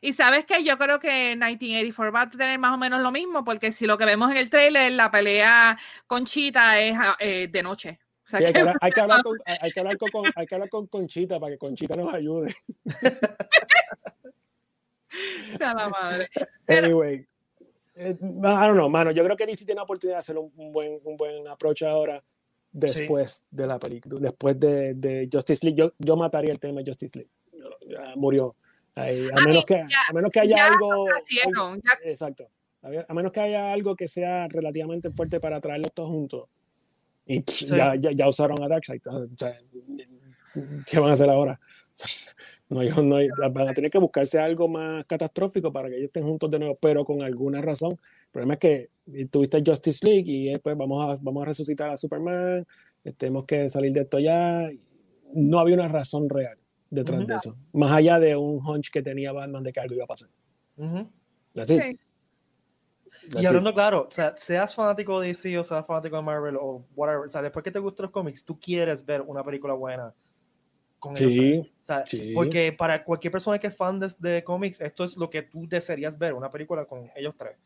S2: Y sabes que yo creo que 1984 va a tener más o menos lo mismo, porque si lo que vemos en el trailer, la pelea con Chita es eh, de noche.
S3: O sea, sí, hay, que hablar, hay, que hablar con, hay, que hablar con, hay que hablar con Conchita para que Conchita nos ayude.
S2: sea la madre.
S3: Anyway, eh, I don't know, mano. Yo creo que DC tiene la oportunidad de hacer un, un, buen, un buen approach ahora después sí. de la película, después de, de Justice League. Yo, yo, mataría el tema de Justice League. Ya murió. Ahí, a, menos que, ya, a menos que haya algo, algo exacto. A menos que haya algo que sea relativamente fuerte para traerlos todos juntos. Y sí. ya, ya, ya, usaron a Darkseid. O sea, ¿Qué van a hacer ahora? No no van a tener que buscarse algo más catastrófico para que ellos estén juntos de nuevo, pero con alguna razón. El problema es que tuviste Justice League y después vamos a, vamos a resucitar a Superman, tenemos que salir de esto ya. No había una razón real detrás uh -huh. de eso, más allá de un hunch que tenía Batman de que algo iba a pasar. Uh -huh. Así.
S1: Okay. Y hablando claro, o sea, seas fanático de DC o seas fanático de Marvel o whatever, o sea, después que te gustan los cómics, tú quieres ver una película buena con
S3: sí,
S1: o sea,
S3: sí.
S1: Porque para cualquier persona que es fan de, de, cómics, esto es lo que tú desearías ver, una película con ellos tres.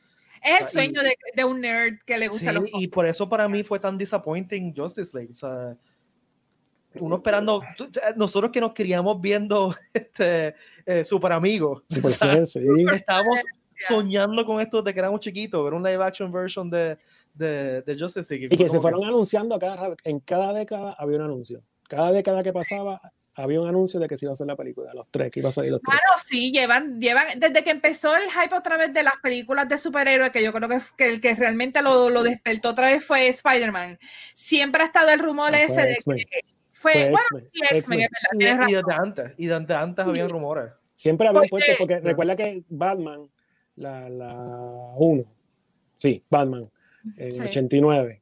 S2: Es el sueño y, de, de, un nerd que le gusta
S1: sí,
S2: los
S1: cómics. Y por eso para mí fue tan disappointing Justice League. O sea, uno esperando, nosotros que nos queríamos viendo este, eh, super amigos.
S3: Super fan, sí.
S1: Estábamos soñando con esto de que éramos chiquitos, ver un live action version de, de, de Justice League.
S3: Y que se fueron que... anunciando cada, en cada década había un anuncio. Cada década que pasaba había un anuncio de que se iba a hacer la película, los tres, que iba a salir los tres.
S2: Claro, sí, llevan, llevan, desde que empezó el hype otra vez de las películas de superhéroes, que yo creo que, que el que realmente lo, lo despertó otra vez fue Spider-Man. Siempre ha estado el rumor ese de que fue, fue bueno, X-Men,
S1: es verdad, y, y desde antes, y desde antes sí. había rumores.
S3: Siempre habían puesto, porque recuerda que Batman, la, la 1, sí, Batman, en sí. 89,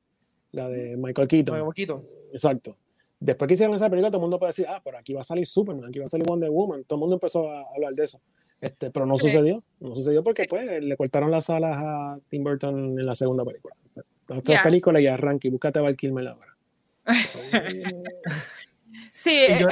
S3: la de Michael Keaton.
S1: Michael Keaton.
S3: Exacto después que hicieron esa película, todo el mundo puede decir, ah, pero aquí va a salir Superman, aquí va a salir Wonder Woman. Todo el mundo empezó a hablar de eso. Este, pero no sí. sucedió. No sucedió porque pues, le cortaron las alas a Tim Burton en la segunda película. La otra yeah. película y arranque y búscate a Val Kilmer ahora.
S2: Sí, yo,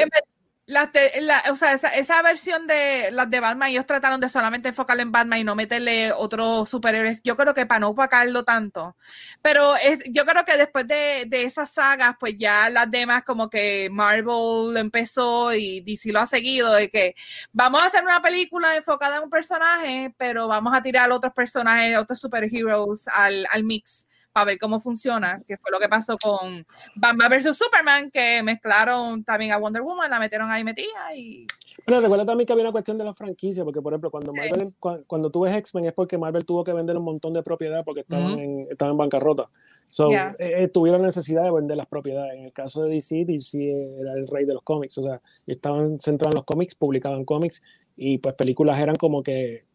S2: la, la, o sea, esa, esa, versión de las de Batman, ellos trataron de solamente enfocarle en Batman y no meterle otros superhéroes. Yo creo que para no opacarlo tanto. Pero es, yo creo que después de, de, esas sagas, pues ya las demás, como que Marvel empezó y DC lo ha seguido, de que vamos a hacer una película enfocada en un personaje, pero vamos a tirar otros personajes, otros superheroes al, al mix para ver cómo funciona, que fue lo que pasó con Batman vs. Superman, que mezclaron también a Wonder Woman, la metieron ahí metida y...
S3: Bueno, recuerda también que había una cuestión de la franquicia, porque por ejemplo, cuando, Marvel, sí. cuando, cuando tú ves X-Men es porque Marvel tuvo que vender un montón de propiedad porque estaban, uh -huh. en, estaban en bancarrota. So, yeah. eh, tuvieron necesidad de vender las propiedades. En el caso de DC, DC era el rey de los cómics, o sea, estaban centrados en los cómics, publicaban cómics y pues películas eran como que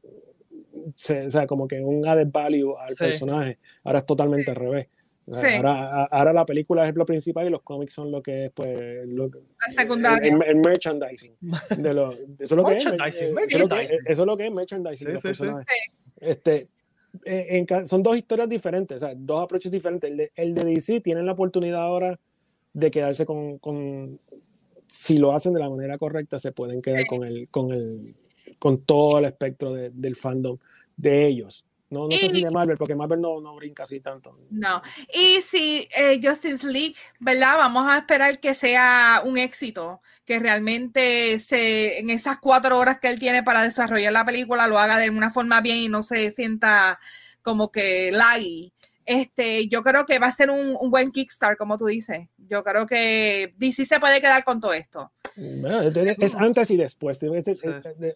S3: se, o sea, como que un added value al sí. personaje. Ahora es totalmente sí. al revés. Sí. Ahora, ahora, la película es lo principal y los cómics son lo que es, pues, lo,
S2: la secundaria.
S3: El, el, merchandising. De lo, eso, es lo que es, eso, lo que, eso es lo que es merchandising. Sí, sí, este, eh, en, son dos historias diferentes, o sea, dos approaches diferentes. El de, el de DC tienen la oportunidad ahora de quedarse con, con, si lo hacen de la manera correcta, se pueden quedar con el, con el con todo el espectro de, del fandom de ellos. No, no y, sé si de Marvel, porque Marvel no, no brinca así tanto.
S2: No. Y si eh, Justice League, ¿verdad? Vamos a esperar que sea un éxito, que realmente se, en esas cuatro horas que él tiene para desarrollar la película lo haga de una forma bien y no se sienta como que laggy. Este, yo creo que va a ser un, un buen Kickstarter, como tú dices. Yo creo que DC se puede quedar con todo esto.
S3: Bueno, es antes y después. Sí.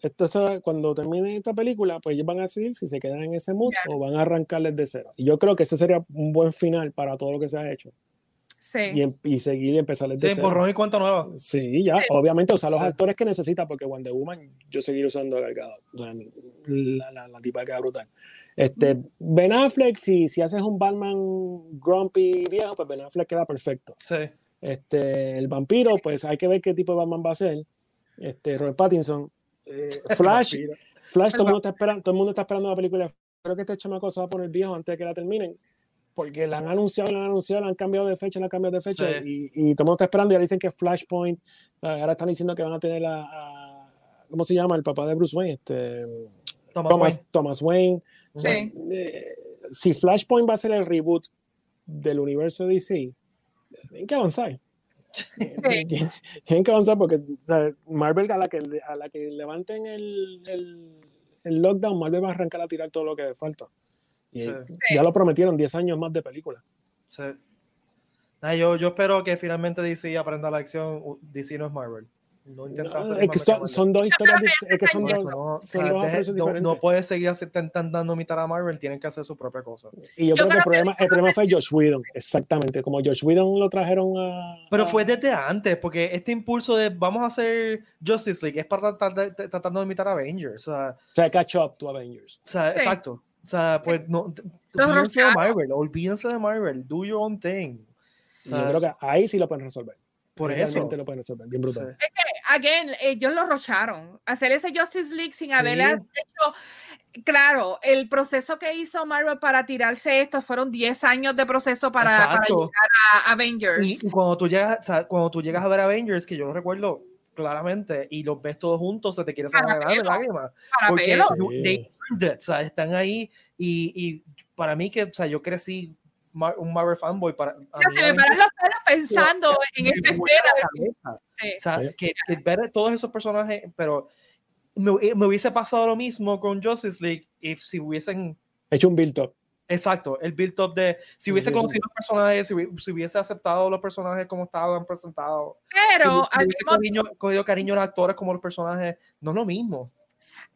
S3: Esto es, cuando termine esta película, pues ellos van a decidir si se quedan en ese mood yeah. o van a arrancar desde cero. Y yo creo que ese sería un buen final para todo lo que se ha hecho.
S2: Sí.
S3: y, em- y seguir y empezar desde
S1: Sí,
S3: cero.
S1: borrón y cuenta nueva.
S3: Sí, ya, obviamente usar los
S1: Sí.
S3: actores que necesita, porque Wonder Woman, yo seguiré usando a Gal Gadot. O sea, la, la, la tipa queda brutal. Este, Ben Affleck, si, si haces un Batman grumpy viejo, pues Ben Affleck queda perfecto.
S1: Sí.
S3: Este, el vampiro, pues hay que ver qué tipo de Batman va a ser. Este, Robert Pattinson. Eh, Flash, Flash, todo el, mundo está esperando, todo el mundo está esperando la película. Creo que este chamaco se va a poner viejo antes de que la terminen. Porque la han anunciado, la han anunciado, la han cambiado de fecha, la han cambiado de fecha.
S1: Sí.
S3: Y, y todo el mundo está esperando. Y ahora dicen que Flashpoint. eh, Ahora están diciendo que van a tener a, a- ¿Cómo se llama? El papá de Bruce Wayne. Este,
S1: Thomas
S3: Thomas,
S1: Wayne.
S3: Thomas Wayne.
S1: Ujú.
S2: Sí.
S3: Eh, si Flashpoint va a ser el reboot del universo de DC, tienen que avanzar. Tienen tienen que avanzar porque o sea, Marvel a la que, a la que levanten el, el, el lockdown, Marvel va a arrancar a tirar todo lo que falta. Y
S1: Sí.
S3: ya lo prometieron, 10 años más de película.
S1: Sí. Ah, yo, yo espero que finalmente DC aprenda la acción. DC no es Marvel. No intenta
S3: No,
S1: hacer
S3: es que son, son dos historias, es que son dos,
S1: no,
S3: son dos
S1: deje-
S3: approaches
S1: no,
S3: diferentes.
S1: no puede seguir intentando imitar a Marvel, tienen que hacer su propia cosa.
S3: Y yo, creo, que el
S2: creo que-
S3: problema, el problema fue Josh Whedon, exactamente. Como Josh Whedon lo trajeron a.
S1: Pero
S3: a-
S1: fue desde antes, porque este impulso de vamos a hacer Justice League es para tratar de, de- tratando de imitar a Avengers. O sea,
S3: O sea, catch up to Avengers.
S1: o sea,
S2: Sí.
S1: exacto. O sea, pues no. Olvídense de. Marvel, olvídense de Marvel, do your own thing. O
S3: Y
S1: sea,
S3: yo creo que ahí sí lo pueden resolver.
S1: por eso.
S3: Lo pueden resolver, bien brutal.
S1: Sí.
S2: Again, ellos lo rocharon. Hacer ese Justice League sin
S1: Sí.
S2: haberle hecho. Claro, el proceso que hizo Marvel para tirarse esto fueron 10 años de proceso para, para llegar a Avengers.
S1: Y, y cuando tú llegas, o sea, cuando tú llegas a ver Avengers, que yo lo recuerdo claramente, y los ves todos juntos, se te quiere sacar la lágrima.
S2: para
S1: Porque.
S3: Sí.
S1: they earned it, o sea, están ahí y, y para mí que, o sea, yo crecí Mar- un Marvel fanboy para
S2: se me paran los pelos pensando en esta escena. Sí.
S1: O sea,
S3: Sí.
S1: que, que ver todos esos personajes, pero me, me hubiese pasado lo mismo con Justice League if si hubiesen
S3: He hecho un build up.
S1: Exacto, el build up de si hubiese conocido los personajes, si, si hubiese aceptado los personajes como estaban presentados,
S2: Pero
S1: si
S2: al
S1: hubiese
S2: mismo
S1: cogido, cogido cariño a los actores como los personajes, no es lo mismo.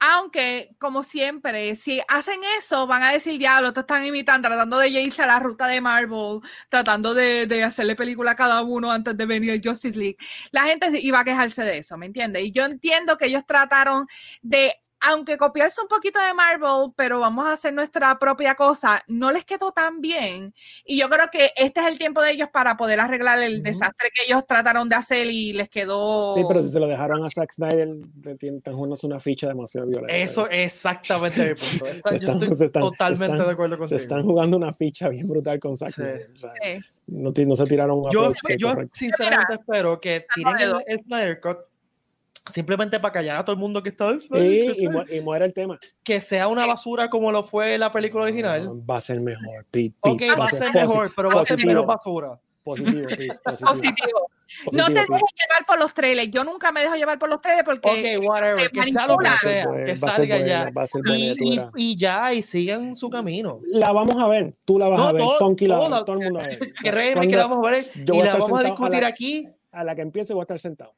S2: Aunque, como siempre, si hacen eso, van a decir, diablo, te están imitando, tratando de irse a la ruta de Marvel, tratando de, hacerle película a cada uno antes de venir el Justice League. La gente iba a quejarse de eso, ¿me entiendes? Y yo entiendo que ellos trataron de, aunque copiarse un poquito de Marvel, pero vamos a hacer nuestra propia cosa, no les quedó tan bien. Y yo creo que este es el tiempo de ellos para poder arreglar el
S1: Ujú.
S2: desastre que ellos trataron de hacer y les quedó...
S3: Sí, pero si se lo dejaron a Zack Snyder, están jugándose una ficha demasiado violenta.
S1: Eso es exactamente mi punto.
S3: Se
S1: Yo
S3: están-
S1: estoy
S3: se están-
S1: totalmente
S3: están-
S1: de acuerdo
S3: Se
S1: contigo.
S3: están jugando una ficha bien brutal con Zack
S1: Sí.
S3: Snyder. o sea,
S2: Sí.
S3: no, no se tiraron un
S1: yo, yo
S3: correcto.
S1: sinceramente espero que tiren el, el Snyder Cut simplemente para callar a todo el mundo que está
S3: Sí, y, mu- y muere el tema.
S1: que sea una basura como lo fue la película original.
S3: Va a ser mejor, Pete.
S1: Ok,
S3: Pete,
S1: va a ser mejor, pero va a ser
S3: positivo.
S1: menos basura.
S3: Positivo, Pete, positivo.
S2: Positivo. No te dejes llevar por los trailers. Yo nunca me dejo llevar por los trailers porque
S1: Ok, whatever,
S2: te
S1: que sea lo sea, salga ya.
S3: va a ser buena,
S1: Y, ya, y sigan su camino.
S3: La vamos a ver, tú la vas
S1: No,
S3: a ver,
S1: todo-
S3: Tonky la va a
S1: todo-
S3: ver, todo el mundo la va a ver. O sea,
S1: Créeme que la vamos a ver y la vamos a discutir
S3: la-
S1: aquí.
S3: A la que empiece voy a estar sentado.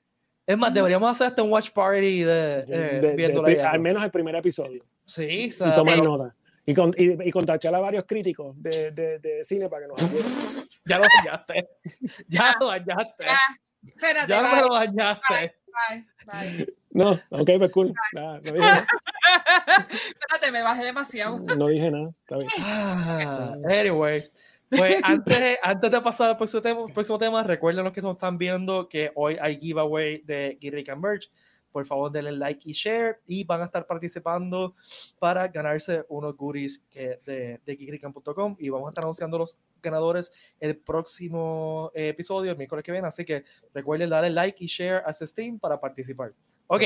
S1: Es más, deberíamos hacer hasta un watch party de, eh,
S3: de- de- al menos el primer episodio.
S1: Sí, o
S3: Y tomar
S1: pero
S3: nota. Y, con, y, y contactar a varios críticos de, de, de cine para que nos ayuden.
S1: ya lo dañaste. Ya lo dañaste.
S2: Ya, espérate,
S1: Ya
S2: bye,
S1: lo dañaste.
S2: bye, bye.
S3: No, ok, pues cool. Nada, no, dije, nada.
S2: Espérate, me bajé demasiado.
S3: no dije nada. Está bien.
S1: Ah, anyway, pues antes, antes de pasar al próximo tema, próximo tema, recuerden los que nos están viendo que hoy hay giveaway de Geek and Merch. Por favor, denle like y share y van a estar participando para ganarse unos goodies que de, de y vamos a estar anunciando los ganadores el próximo eh, episodio, el miércoles que viene. Así que recuerden darle like y share a este stream para participar. Ok,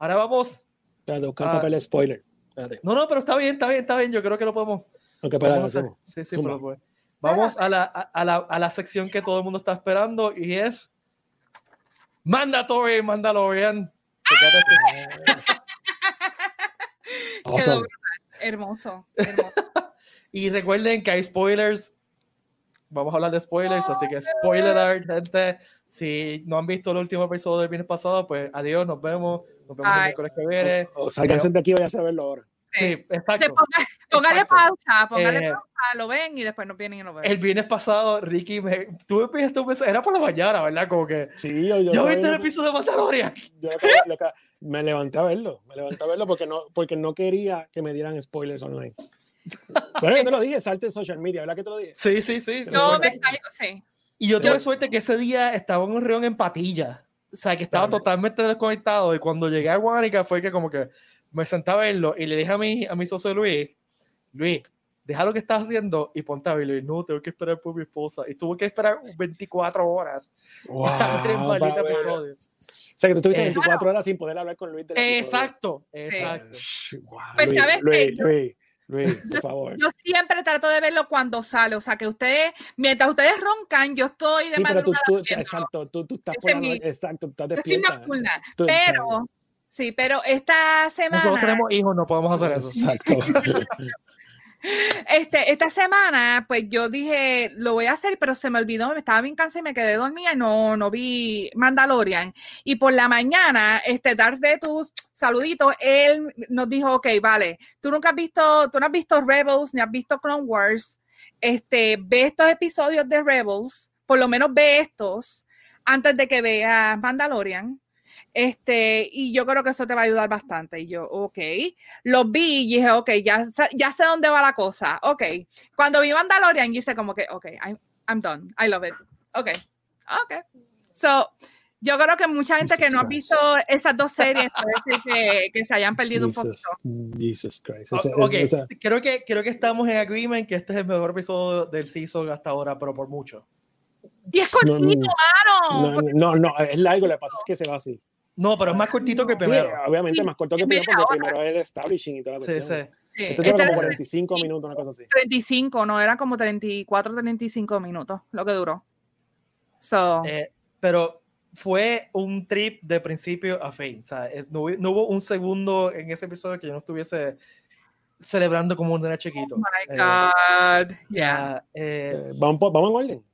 S1: ahora vamos.
S3: Papel spoiler. Espérate.
S1: No, no, pero está bien, está bien, está bien. Yo creo que lo podemos,
S3: Ok, espera,
S1: Vamos a hacer-
S3: hacemos.
S1: sí, sí, pero pues, Vamos a la, a, a la, a la sección que todo el mundo está esperando y es Mandatory Mandalorian.
S3: Awesome.
S2: Hermoso, hermoso.
S1: Y recuerden que hay spoilers. Vamos a hablar de spoilers, así que spoiler alert, gente. Si no han visto el último episodio del viernes pasado, pues adiós, nos vemos. Nos vemos el miércoles que viene.
S3: O sálganse de aquí y vayan a verlo ahora.
S1: Sí,
S2: Se
S1: exacto.
S2: ponga- póngale
S1: Exacto.
S2: pausa, póngale
S1: Eh,
S2: pausa, lo ven y después nos vienen y nos ven.
S1: El viernes pasado, Ricky, me, tú me pides, tú era por la mañana, ¿verdad? Como que,
S3: Sí, yo, yo
S1: ¿ya
S3: todavía
S1: viste el
S3: no-
S1: episodio de Mandalorian?
S3: yo lo me levanté a verlo, me levanté a verlo porque no, porque no quería que me dieran spoilers online. Bueno, yo te lo dije, salte de social media, ¿verdad que te lo dije?
S1: Sí, sí, sí.
S3: Yo
S2: Yo
S3: suerte-
S2: me salgo, sí.
S1: Y yo tuve
S3: Yo-
S1: suerte que ese día estaba en un reón en patilla. O sea, que estaba
S3: Claro.
S1: totalmente desconectado. Y cuando llegué a Guanica fue que como que me senté a verlo y le dije a mi, a mi socio Luis, Luis, deja lo que estás haciendo y ponte a verlo. Y no, tengo que esperar por mi esposa. Y tuve que esperar 24 horas
S3: Wow,
S1: para ver episodio.
S3: O sea, que tú estuviste
S1: Eh,
S3: 24 horas sin poder hablar con Luis del.
S1: Exacto, exacto.
S3: Wow,
S2: Pues,
S3: Luis,
S2: ¿sabes
S3: Luis,
S2: qué?
S3: Luis, Luis, por favor.
S2: Yo siempre trato de verlo cuando sale, o sea que ustedes, mientras ustedes roncan, yo estoy de
S3: Sí, pero tú,
S2: madrugada
S3: tú, exacto, tú, tú estás por la exacto, estás
S2: Yo soy
S3: despierta.
S2: nocturna,
S3: Tú-
S2: pero sí, pero esta
S1: Nosotros
S2: semana,
S1: tenemos hijos, no podemos hacer eso.
S3: Exacto.
S2: este, esta semana, pues yo dije, lo voy a hacer, pero se me olvidó, me estaba bien cansada y me quedé dormida y no, no vi Mandalorian. Y por la mañana, este Darth Vetus, saludito, él nos dijo, ok, vale, tú nunca has visto, tú no has visto Rebels, ni has visto Clone Wars, este, ve estos episodios de Rebels, por lo menos ve estos antes de que veas Mandalorian. Este, y yo creo que eso te va a ayudar bastante. Y yo, ok, los vi y dije, ok, ya, ya sé dónde va la cosa. Ok, cuando vi Mandalorian, hice como que, ok, I'm, I'm done. I love it. Ok, ok. So, yo creo que mucha gente que
S3: Jesus
S2: no ha
S3: Christ.
S2: visto esas dos series puede ser que, que se hayan perdido un
S3: Jesus,
S2: poquito.
S3: Jesus Christ. Ese-
S1: ok,
S3: esa-
S1: creo que, creo que estamos en agreement que este es el mejor episodio del season hasta ahora, pero por mucho.
S2: Y es
S3: No,
S2: cortito,
S3: no,
S2: mano.
S3: no, no, es largo, lo que pasa es que se va así.
S1: No, pero es más cortito que el
S3: Sí,
S1: primero.
S3: obviamente más corto que el primero porque el primero es el establishing y toda la
S1: Sí,
S3: cuestión.
S1: sí.
S2: Sí,
S3: Este
S2: este
S3: dura como
S2: era
S3: 45 minutos, una cosa así.
S2: 35, no, era como 34, 35 minutos lo que duró. So,
S1: Eh, pero fue un trip de principio a fin. O sea, no, hubo- no hubo un segundo en ese episodio que yo no estuviese celebrando como un nene chiquito.
S2: oh my
S1: Eh,
S2: God. Yeah.
S1: ah, eh,
S3: Eh, vamos, vamos en orden.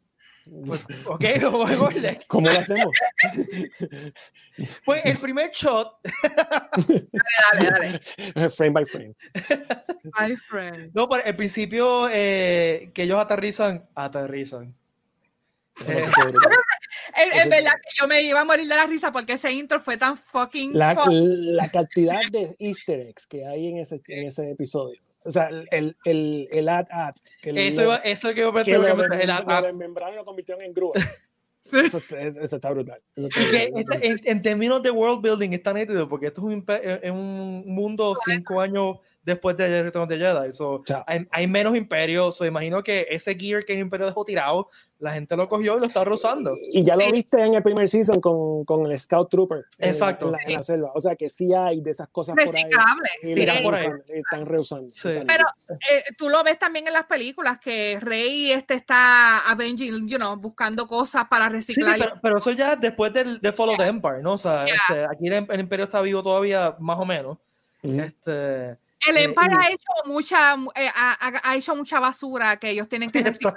S1: Pues, ok.
S3: ¿Cómo lo hacemos?
S1: Pues el primer shot,
S2: Dale, dale.
S3: frame by frame.
S2: My friend.
S1: no, pero al principio eh, que ellos aterrizan, aterrizan. Eh,
S2: Es, verdad que yo me iba a morir de la risa porque ese intro fue tan fucking
S3: La, la cantidad de easter eggs que hay en ese, en ese episodio. O sea, el, el, el ad ad. Que le-
S1: eso, iba- eso es lo que yo
S3: que
S1: pensé.
S3: lo,
S1: que me-
S3: de-
S1: el-
S3: lo
S1: ah,
S3: de membrana lo convirtieron en grúa.
S2: Sí.
S3: Eso, es- eso está brutal. Eso está brutal.
S1: este- en, en términos de world building está nítido porque esto es un, es un mundo cinco años después de Retorno de Jedi. So, hay, hay menos imperios. So, imagino que ese gear que el imperio dejó tirado, la gente lo cogió y lo está rozando.
S3: Y ya lo viste en el primer season con, con el Scout Trooper. en-
S1: Exacto.
S3: En la, en la selva. O sea que sí hay de esas cosas por ahí.
S2: Sí.
S1: Mira
S3: están,
S1: por ahí.
S3: reusando, están reusando.
S1: Sí.
S2: Pero eh, tú lo ves también en las películas que Rey este está avenging, you know, buscando cosas para
S1: Sí,
S2: reciclar.
S1: pero, pero eso ya después del, de Follow the Empire, ¿no? O sea,
S2: Yeah.
S1: este, aquí el, el imperio está vivo todavía, más o menos.
S3: Ujú.
S1: Este,
S2: el
S1: eh,
S2: Empire
S1: y-
S2: ha hecho mucha eh, ha, ha- hecho mucha basura que ellos tienen que reciclar.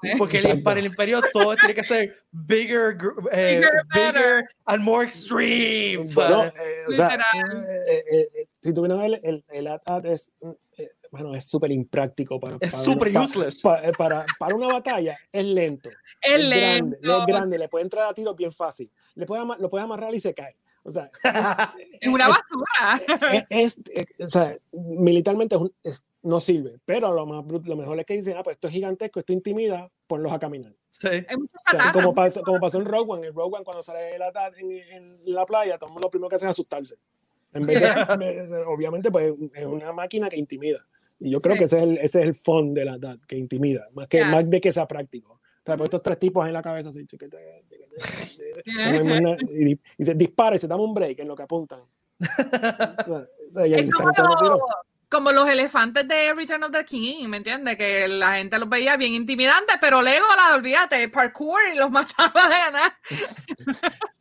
S2: pues,
S1: porque el- para el imperio todo tiene que ser bigger, eh,
S2: Bigger,
S1: bigger,
S2: better.
S1: and more extreme.
S3: Bueno, eh, o sea, eh, eh, eh, si tú vienes a ver, el, el AT-AT es, eh, bueno, es súper impráctico para,
S1: es
S3: para
S1: super useless.
S3: pa- eh, para, para una batalla es lento.
S2: es
S3: grande,
S2: lento.
S3: es grande, le puede entrar a tiros bien fácil. Le puede lo puedes amarrar y se cae. O sea,
S2: Es una basura.
S3: es, es- es- o sea, militarmente es un- es- no sirve, pero lo, más, lo mejor es que dicen, ah, pues esto es gigantesco, esto intimida, ponlos a caminar.
S1: Sí.
S3: O sea, como, pasó, como pasó en Rogue One, en Rogue One cuando sale AT-AT en, en la playa, todo el mundo lo primero que hace es asustarse. En vez de, obviamente, pues es una máquina que intimida. Y yo creo
S2: Sí.
S3: que ese es el, ese es el fondo de la AT-AT, que intimida, más, que,
S2: Ya.
S3: más de que sea práctico. Sea, pues estos tres tipos en la cabeza así, más nada, y, y se dispara y se da un break en lo que apuntan. O sea, o sea,
S2: Es como
S3: los
S2: como los elefantes de Return of the King, ¿me entiendes? Que la gente los veía bien intimidantes, pero Legolas, olvídate, parkour y los mataba de ganar.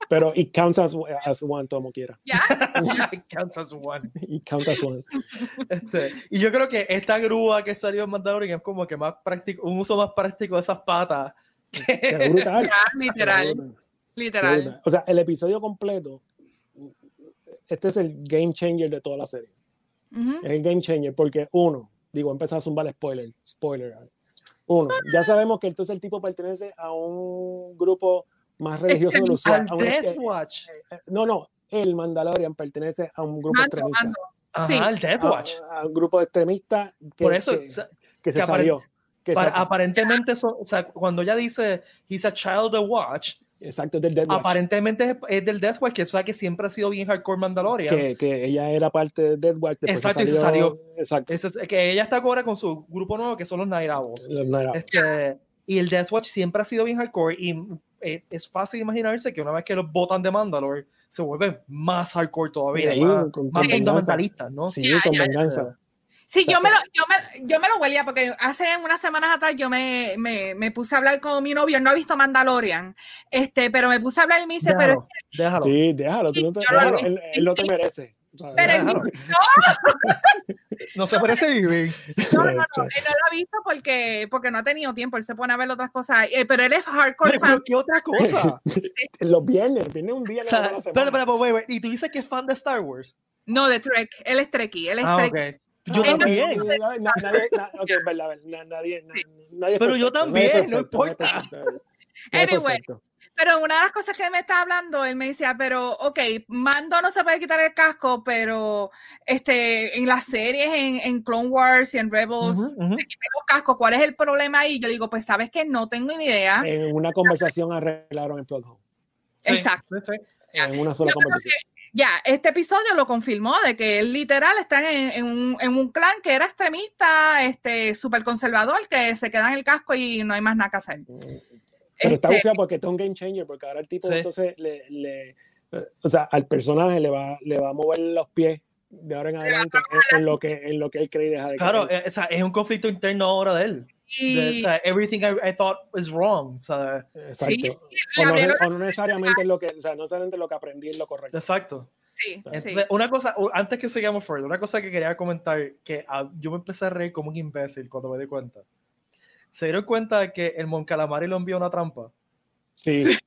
S3: Pero it counts as, as one, como quiera.
S2: Ya,
S1: Kansas one.
S3: It counts as one.
S1: Este, y yo creo que esta grúa que salió en Mandalorian es como que más práctico, un uso más práctico de esas patas.
S3: Es brutal.
S2: ya, literal,
S3: Brutal.
S2: literal.
S3: O sea, el episodio completo, este es el game changer de toda la serie.
S2: Ujú.
S3: Es el game changer porque uno, digo, empezar a zumbar spoiler, spoiler. Uno, ya sabemos que entonces el tipo pertenece a un grupo más religioso a un-
S1: Death Watch.
S3: eh, no, no, el Mandalorian pertenece a un grupo
S2: Mando,
S3: extremista.
S2: mando.
S1: Ajá,
S2: Sí.
S1: el Death
S3: A,
S1: Watch.
S3: a un grupo extremista que,
S1: Por eso,
S3: que,
S1: o sea,
S3: que se
S1: que
S3: salió. Que
S1: para-
S3: se-
S1: aparentemente, eso, o sea, cuando ella dice, he's a child of Watch,
S3: exacto, del Death Watch.
S1: aparentemente es, es del Death Watch, que o sea que siempre ha sido bien hardcore Mandalorian.
S3: que, que ella era parte de Death Watch.
S1: Exacto, y se salió.
S3: Exacto.
S1: Es- que ella está ahora con su grupo nuevo, que son los Night Owls.
S3: No era-
S1: Este, y el Death Watch siempre ha sido bien hardcore y eh, es fácil imaginarse que una vez que los botan de Mandalore se vuelve más hardcore todavía,
S3: Sí,
S1: más,
S3: con-
S1: más ¿no?
S3: Sí,
S2: Ya,
S3: con
S2: ya.
S3: venganza.
S2: Sí, yo me, lo, yo, me, yo me lo huelía porque hace unas semanas atrás yo me, me, me puse a hablar con mi novio, él no ha visto Mandalorian, este, pero me puse a hablar y me dice, pero,
S1: Déjalo, déjalo.
S3: Sí, déjalo, tú no te- déjalo, él, él no te merece.
S2: Pero él
S1: Déjalo. No se parece vivir.
S2: no, no, no,
S3: Este,
S2: él no lo ha visto porque, porque no ha tenido tiempo, él se pone a ver otras cosas, eh, pero él es hardcore
S1: Pero,
S2: fan.
S1: pero, ¿qué otra cosa?
S3: Los viernes, viene un día
S1: O sea,
S3: la
S1: espera,
S3: semana.
S1: espera, wait, wait. Y tú dices que es fan de Star Wars.
S2: No, de Trek, él es Trekkie, él es
S1: Ah. Yo también.
S3: nadie- na- nadie, na- verdad, nadie,
S1: Pero yo
S3: perfecto,
S1: también, no
S3: perfecto,
S1: importa.
S3: perfecto,
S2: Anyway,
S3: perfecto.
S2: Pero una de las cosas que él me está hablando, él me decía, pero, ok, Mando no se puede quitar el casco, pero este, en las series, en, en Clone Wars y en Rebels,
S1: Ujú, ujú.
S2: se quitan los cascos, ¿cuál es el problema ahí? Yo digo, pues sabes que no tengo ni idea.
S3: En una conversación arreglaron el plot hole.
S1: Sí,
S2: Exacto.
S1: sí, sí.
S3: En una sola
S2: Yo
S3: conversación.
S2: Ya, este episodio lo confirmó de que él literal está en, en un, en un clan que era extremista, este, súper conservador, que se queda en el casco y no hay más nada que hacer.
S3: Pero está
S2: Este,
S3: porque es un game changer, porque ahora el tipo
S1: Sí.
S3: entonces le, le- eh, o sea, al personaje le va, le va a mover los pies de ahora en adelante en, en lo que en lo que él cree y deja de
S1: Claro,
S3: creer.
S1: eh, es un conflicto interno ahora de él. De,
S2: y-
S1: o sea, everything I, I thought was wrong. O sea,
S3: Exacto.
S2: sí,
S3: o,
S2: le
S3: no,
S2: abrieron
S3: o no necesariamente es lo que, o sea, no necesariamente lo que aprendí es lo correcto.
S1: exacto.
S2: sí, sí.
S1: Entonces, una cosa, antes que sigamos further, una cosa que quería comentar, que ah, yo me empecé a reír como un imbécil cuando me di cuenta. ¿Se dieron cuenta de que el Mon Calamari lo envió una trampa?
S3: Sí.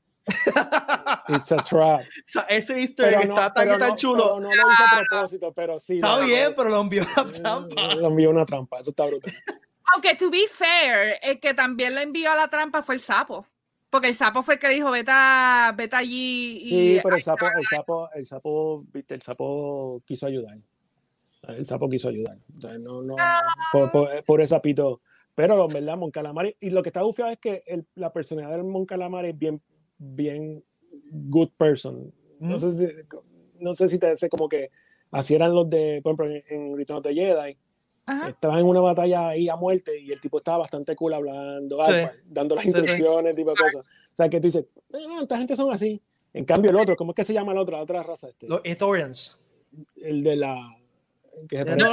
S3: It's a trap.
S1: O sea, ese easter egg está tan, tan
S3: no-
S1: chulo.
S3: no lo hizo a propósito, pero sí.
S1: está
S3: lo-
S1: bien,
S3: lo-
S1: pero lo envió una trampa.
S3: Lo envió una trampa, eso está brutal.
S2: Aunque, to be fair, el que también lo envió a la trampa fue el sapo. Porque el sapo fue el que dijo, vete, vete allí y...
S3: Sí, pero el sapo, el sapo, el sapo, viste, el sapo quiso ayudar. El sapo quiso ayudar. No, no, por, por, por ese sapito. Pero, en verdad, Mon Calamari, y lo que está bufiado es que el- la personalidad del Mon Calamari es bien, bien good person. No,
S1: Mm.
S3: no sé si te hace como que así eran los de, por ejemplo, en, en Return of the Jedi.
S2: Ajá.
S3: Estaban en una batalla ahí a muerte y el tipo estaba bastante cool hablando,
S1: Sí.
S3: ah, dando las
S1: Sí, sí.
S3: instrucciones, tipo de cosas. O sea, que tú dices, "Ah, esta gente son así. En cambio, el otro, ¿cómo es que se llama el otro? La otra raza, este,
S1: Los Ithorians.
S3: el de la. Que se
S1: No,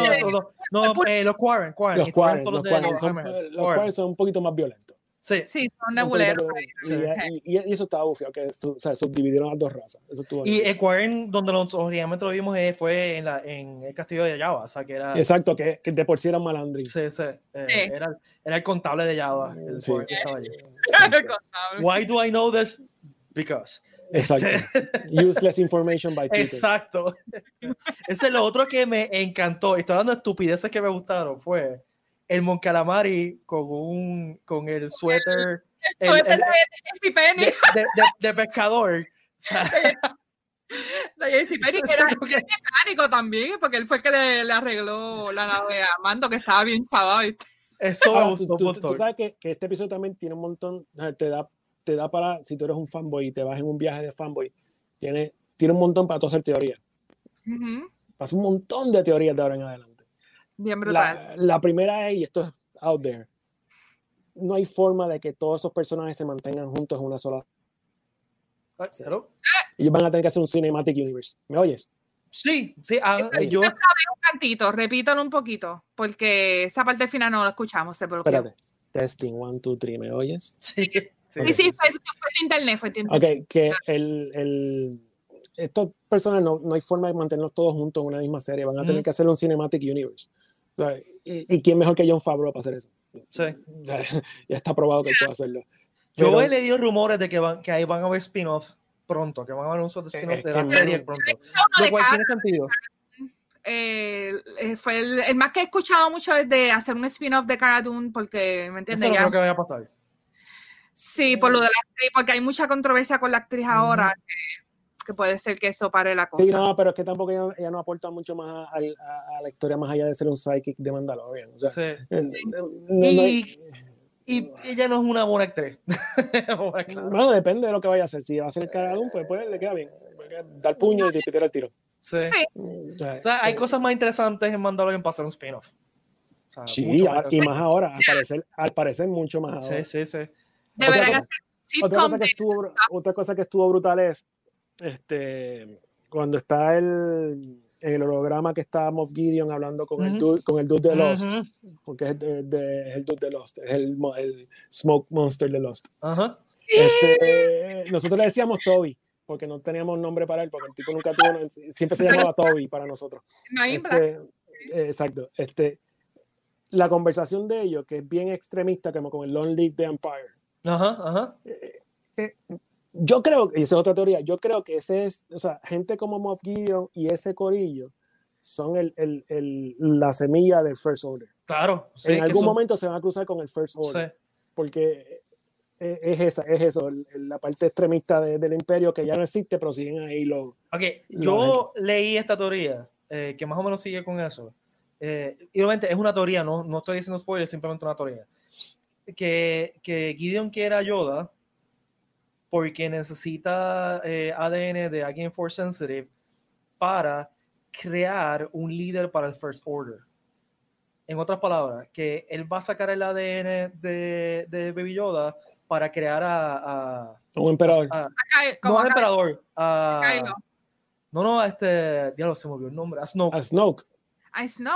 S1: no, no, eh, los Quarren, Quarren.
S3: los Quarren,
S1: son
S3: los
S1: de
S3: Quarren
S1: los
S3: son,
S1: Hammerheads.
S3: los
S1: Quarren.
S3: Quarren son un poquito más violentos.
S1: Sí,
S2: Sí, son nebuleros.
S3: poquito más violentos. Y, y- eso estaba bufiado, que su- o sea, subdividieron las dos razas. Eso estuvo
S1: Y el Quarren, donde nos, originalmente lo vimos, eh, fue en, la, en el castillo de Java. O sea, que era.
S3: Exacto, que, que de por sí eran malandris.
S1: Sí, sí, eh,
S2: Sí.
S1: Era, era el contable de Java. El
S3: Sí.
S1: Quarren que estaba allí.
S2: Contable.
S1: Why do I know this? Because.
S3: Exacto. Useless information by Peter.
S1: Exacto. Ese es lo otro que me encantó. Estoy hablando de estupideces que me gustaron. Fue el Mon Calamari con un con el suéter el-
S2: Suéter
S1: el-
S2: de
S1: de, de- de- pescador.
S2: De JC Penny, que era mecánico también, porque él fue el que le, le arregló la nave a Mando, que estaba bien chavado.
S1: eso me
S3: Ahora,
S1: gustó
S3: tú,
S1: un
S3: tú- tú sabes que, que este episodio también tiene un montón, te da, te da para, si tú eres un fanboy y te vas en un viaje de fanboy, tiene, tiene un montón para tú hacer teoría.
S2: Ujú,
S3: Pasa un montón de teorías de ahora en adelante.
S2: Bien brutal.
S3: La, la primera es, y esto es out there, no hay forma de que todos esos personajes se mantengan juntos en una sola.
S1: ¿hello?
S3: Ellos van a tener que hacer un cinematic universe. ¿Me oyes?
S1: Sí, sí. ah, yo,
S2: Un cantito, repítalo un poquito, porque esa parte final no la escuchamos, se bloqueó.
S3: Espérate. Testing, one, two, three. ¿Me oyes?
S1: sí, sí.
S2: Sí, sí, fue, fue de internet, fue de internet.
S3: Ok, que el, el, estos personajes no, no hay forma de mantenerlos todos juntos en una misma serie. Van a tener
S1: Ujú.
S3: que hacer un cinematic universe. O sea, y, y quién mejor que John Favreau para hacer eso?
S1: Sí.
S3: O sea, ya está probado que él puede hacerlo.
S1: Yo he leído rumores de que, van, que ahí van a haber spin-offs pronto, que van a haber unos de spin-offs
S3: Es
S1: de la
S3: no-
S1: serie pronto. Lo
S2: de
S1: cual tiene sentido.
S2: eh, eh, fue el, el, más que he escuchado mucho es de hacer un spin-off de Cara Dune, porque, ¿me entiendes?
S1: Eso no creo que vaya a pasar.
S2: Sí, por lo de la actriz, porque hay mucha controversia con la actriz ahora, que, que, puede ser que eso pare la cosa.
S3: Sí, no, pero es que tampoco ella, ella no aporta mucho más a, a, a, la historia, más allá de ser un psychic de Mandalorian. O sea,
S1: Sí.
S3: no- no
S1: Y-
S3: hay-
S1: Y ella no es una buena actriz. Claro.
S3: bueno, depende de lo que vaya a hacer. Si va a ser cada uno, pues, pues le queda bien. Da el puño y repetir el tiro.
S1: Sí.
S2: Sí.
S3: O sea,
S1: O sea, hay
S3: eh,
S1: cosas más interesantes en Mandalorian para hacer un spin-off. O sea,
S3: Sí, y más ahora, al parecer, al parecer mucho más ahora.
S1: Sí, sí, sí.
S3: Otra
S2: hacer
S3: Otra cosa, que estuvo, otra cosa que estuvo brutal es este, cuando está el, en el holograma que está Moff Gideon hablando con, el,
S1: Ujú.
S3: dude, con el dude de Lost,
S1: Ujú.
S3: porque es, de- de- es el dude de Lost, es el, el Smoke Monster de Lost.
S1: Ajá.
S3: Este, nosotros le decíamos Toby, porque no teníamos nombre para él, porque el tipo nunca tuvo, siempre se llamaba Toby para nosotros. Este, eh, exacto. Este, la conversación de ellos, que es bien extremista, como con el Long Live the Empire.
S1: Ajá, ajá.
S3: Yo creo, y esa es otra teoría, yo creo que ese es, o sea, gente como Moff Gideon y ese corillo son el, el, el- la semilla del First Order.
S1: Claro. Sí,
S3: en algún
S1: son-
S3: momento se van a cruzar con el First Order,
S1: sí.
S3: porque eh, es, esa, es eso, la parte extremista de- del imperio que ya no existe, pero siguen ahí los...
S1: Ok, yo leí esta teoría eh, que más o menos sigue con eso. Eh, y obviamente es una teoría, no, no estoy diciendo spoiler, es simplemente una teoría. Que, que Gideon quiere a Yoda porque necesita eh, ADN de alguien Force Sensitive para crear un líder para el First Order. En otras palabras, que él va a sacar el ADN de, de Baby Yoda para crear a, a-
S3: Un emperador.
S1: a- no
S2: acá-
S1: emperador. no, no, a este. Diablo, se me olvidó el nombre. A Snoke.
S3: A Snoke.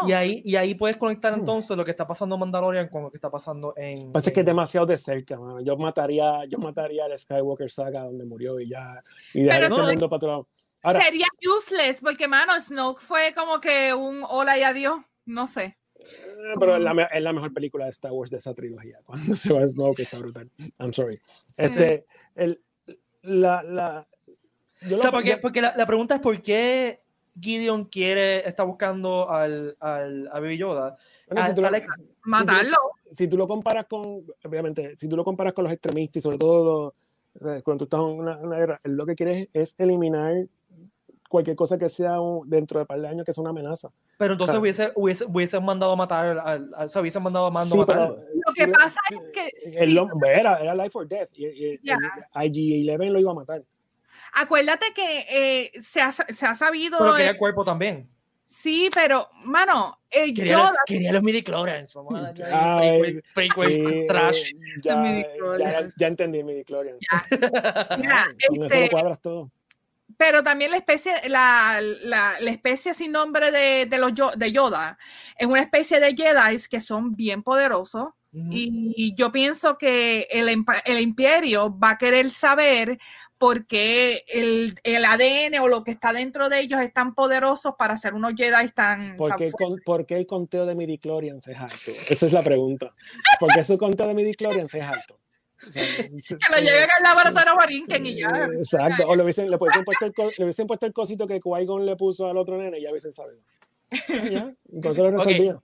S1: Y ahí, y ahí puedes conectar
S3: Hmm.
S1: entonces lo que está pasando en Mandalorian con lo que está pasando en.
S3: Pasa que es
S1: en-
S3: demasiado de cerca, mano. Yo mataría, yo mataría al Skywalker saga donde murió y ya. Y este
S1: no,
S3: mundo para otro lado. Ahora,
S2: Sería useless, porque, mano, Snoke fue como que un hola y adiós. No sé.
S3: eh, pero es la, es la mejor película de Star Wars de esa trilogía. Cuando se va Snoke está brutal. I'm sorry. Este, el, la, la, yo
S1: O sea,
S3: lo-
S1: porque,
S3: yo-
S1: porque la, la pregunta es por qué Gideon quiere, está buscando al, al, a Baby Yoda.
S3: bueno, si
S1: a-
S3: tú lo-
S1: Alex-
S3: si tú-
S2: Matarlo.
S3: si tú lo comparas con, obviamente, si tú lo comparas con los extremistas y sobre todo los- eh, cuando tú estás en una, una guerra, lo que quiere es eliminar cualquier cosa que sea un- dentro de par de años que sea una amenaza.
S1: Pero entonces
S3: Claro.
S1: hubiese, hubiese, hubiesen mandado a matar, al, al- o sea, hubiesen mandado a Mando
S3: Sí,
S1: a
S3: pero
S1: matarlo.
S2: Lo que pasa es que
S3: el
S2: sí.
S3: hom- era, era Life or Death. Y, y-
S2: Ya.
S3: el IG-11 lo iba a matar.
S2: Acuérdate que eh, se, ha, se ha sabido.
S1: Pero quería el cuerpo también.
S2: sí, pero, mano, eh,
S1: Quería,
S2: Yoda.
S1: quería los midi-chlorians. Vamos a darle
S3: Ah,
S1: prequel-
S3: es-
S1: prequel
S3: Sí,
S1: trash.
S3: ya, ya, ya entendí mi Clorian.
S2: Mira,
S3: Con eso
S2: este,
S3: lo cuadras todo.
S2: pero también la especie, la, la, la especie sin nombre de, de los Yo- de Yoda es una especie de Jedi que son bien poderosos.
S1: Ujú.
S2: Y yo pienso que el, el imperio va a querer saber por qué el, el ADN o lo que está dentro de ellos es tan poderoso para ser unos Jedi tan,
S3: ¿Por
S2: tan
S3: qué, el
S2: fuertes.
S3: con- por qué el conteo de midichlorians es alto? Esa es la pregunta. ¿Por qué su conteo de midichlorians es alto?
S2: Que lo lleven al laboratorio Borinquen y ya.
S3: Exacto. O le hubiesen, le, hubiesen puesto el, le hubiesen puesto el cosito que Qui-Gon le puso al otro nene y ya hubiesen sabido. Ya, entonces lo resolvía.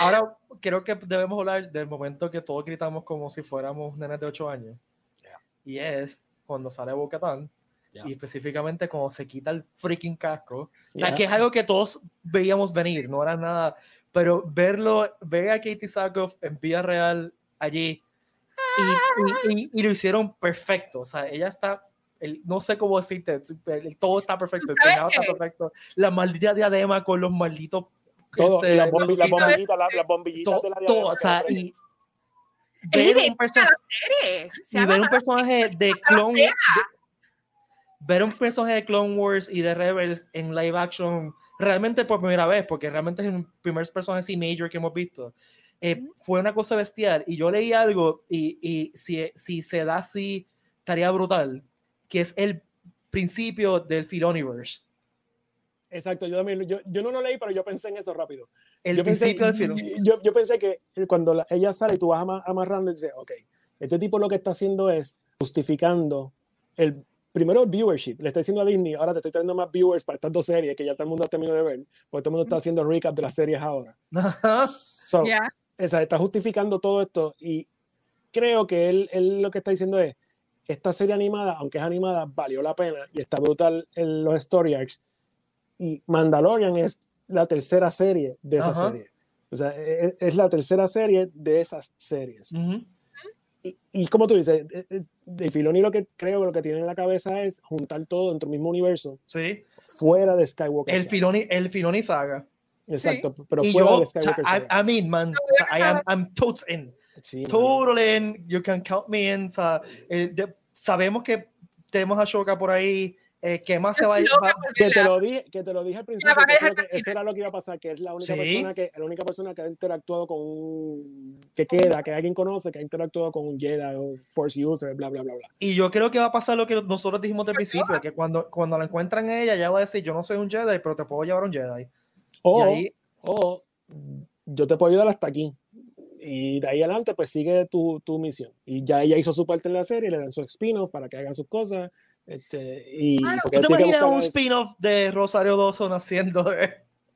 S1: Ahora creo que debemos hablar del momento que todos gritamos como si fuéramos nenes de 8 años.
S3: Yeah.
S1: Y es cuando sale Bocatán
S3: Yeah.
S1: y específicamente cuando se quita el freaking casco. O sea,
S3: Yeah.
S1: que es algo que todos veíamos venir, no era nada. Pero verlo, ver a Katie Sackhoff en vida real allí y, y- y- y lo hicieron perfecto. O sea, ella está. el- no sé cómo decirte, el- todo está perfecto, el
S2: ¿Sabes
S1: peinado está perfecto, la maldita diadema con los malditos
S3: Todo,
S1: este,
S3: las, bombi- las
S2: los-
S3: bombillitas, las, las bombillitas
S1: todo,
S3: de la
S1: todo,
S3: diadema,
S1: o sea, y ver un,
S2: idéntica
S1: perso-
S2: a la serie. Se
S1: y ver un personaje de Clone de- ver un personaje de Clone Wars y de Rebels en live action realmente por primera vez, porque realmente es el primer personaje así major que hemos visto. eh, fue una cosa bestial y yo leí algo y, y si, si se da así estaría brutal que es el principio del Filoniverse
S3: Exacto, yo también, yo, yo no lo leí, pero yo pensé en eso rápido.
S1: El
S3: yo pensé,
S1: principio del Filoniverse
S3: yo, yo pensé que cuando la- ella sale y tú vas ama- amarrando y dices, ok, este tipo lo que está haciendo es justificando el primero el viewership. Le está diciendo a Disney, ahora te estoy trayendo más viewers para estas dos series que ya todo el mundo ha terminado de ver, porque todo el mundo está haciendo recap de las series ahora. So,
S2: Yeah.
S3: o sea, está justificando todo esto y creo que él, él lo que está diciendo es, esta serie animada, aunque es animada, valió la pena y está brutal en los story arcs. Y Mandalorian es la tercera serie de esa
S1: Ajá.
S3: serie. O sea, e- e- es, la tercera serie de esas series.
S1: Ujú.
S3: Y, y como tú dices, es- es- de Filoni lo que creo que lo que tiene en la cabeza es juntar todo dentro del mismo universo,
S1: Sí.
S3: fuera de Skywalker.
S1: El. Filoni, el Filoni saga.
S3: Exacto, pero
S1: y
S3: fuera
S1: yo,
S3: de
S1: o sea,
S3: Skywalker.
S1: I,
S3: Saga.
S1: I mean, man, o sea, I am, I'm totes in.
S3: Sí.
S1: Totally in. You can count me in. o sea, eh, de- sabemos que tenemos a Shoka por ahí. Eh, ¿Qué más se va a
S2: por
S3: que te lo dije, que te lo dije al principio, que eso, que- eso era lo que iba a pasar, que es la única
S1: Sí.
S3: persona que la única persona que ha interactuado con un- que queda, que alguien conoce, que ha interactuado con un Jedi o Force user, bla bla bla bla.
S1: Y yo creo que va a pasar lo que nosotros dijimos del principio, que cuando, cuando la encuentran a ella, ella va a decir, yo no soy un Jedi, pero te puedo llevar a un Jedi.
S3: O,
S1: y ahí,
S3: o yo te puedo ayudar hasta aquí. Y de ahí adelante, pues sigue tu, tu misión. Y ya ella hizo su parte en la serie, le dan su spin-off para que haga sus cosas. Este, y
S2: Claro.
S3: porque
S1: ¿tú te imaginas un spin-off de Rosario Dawson haciendo de-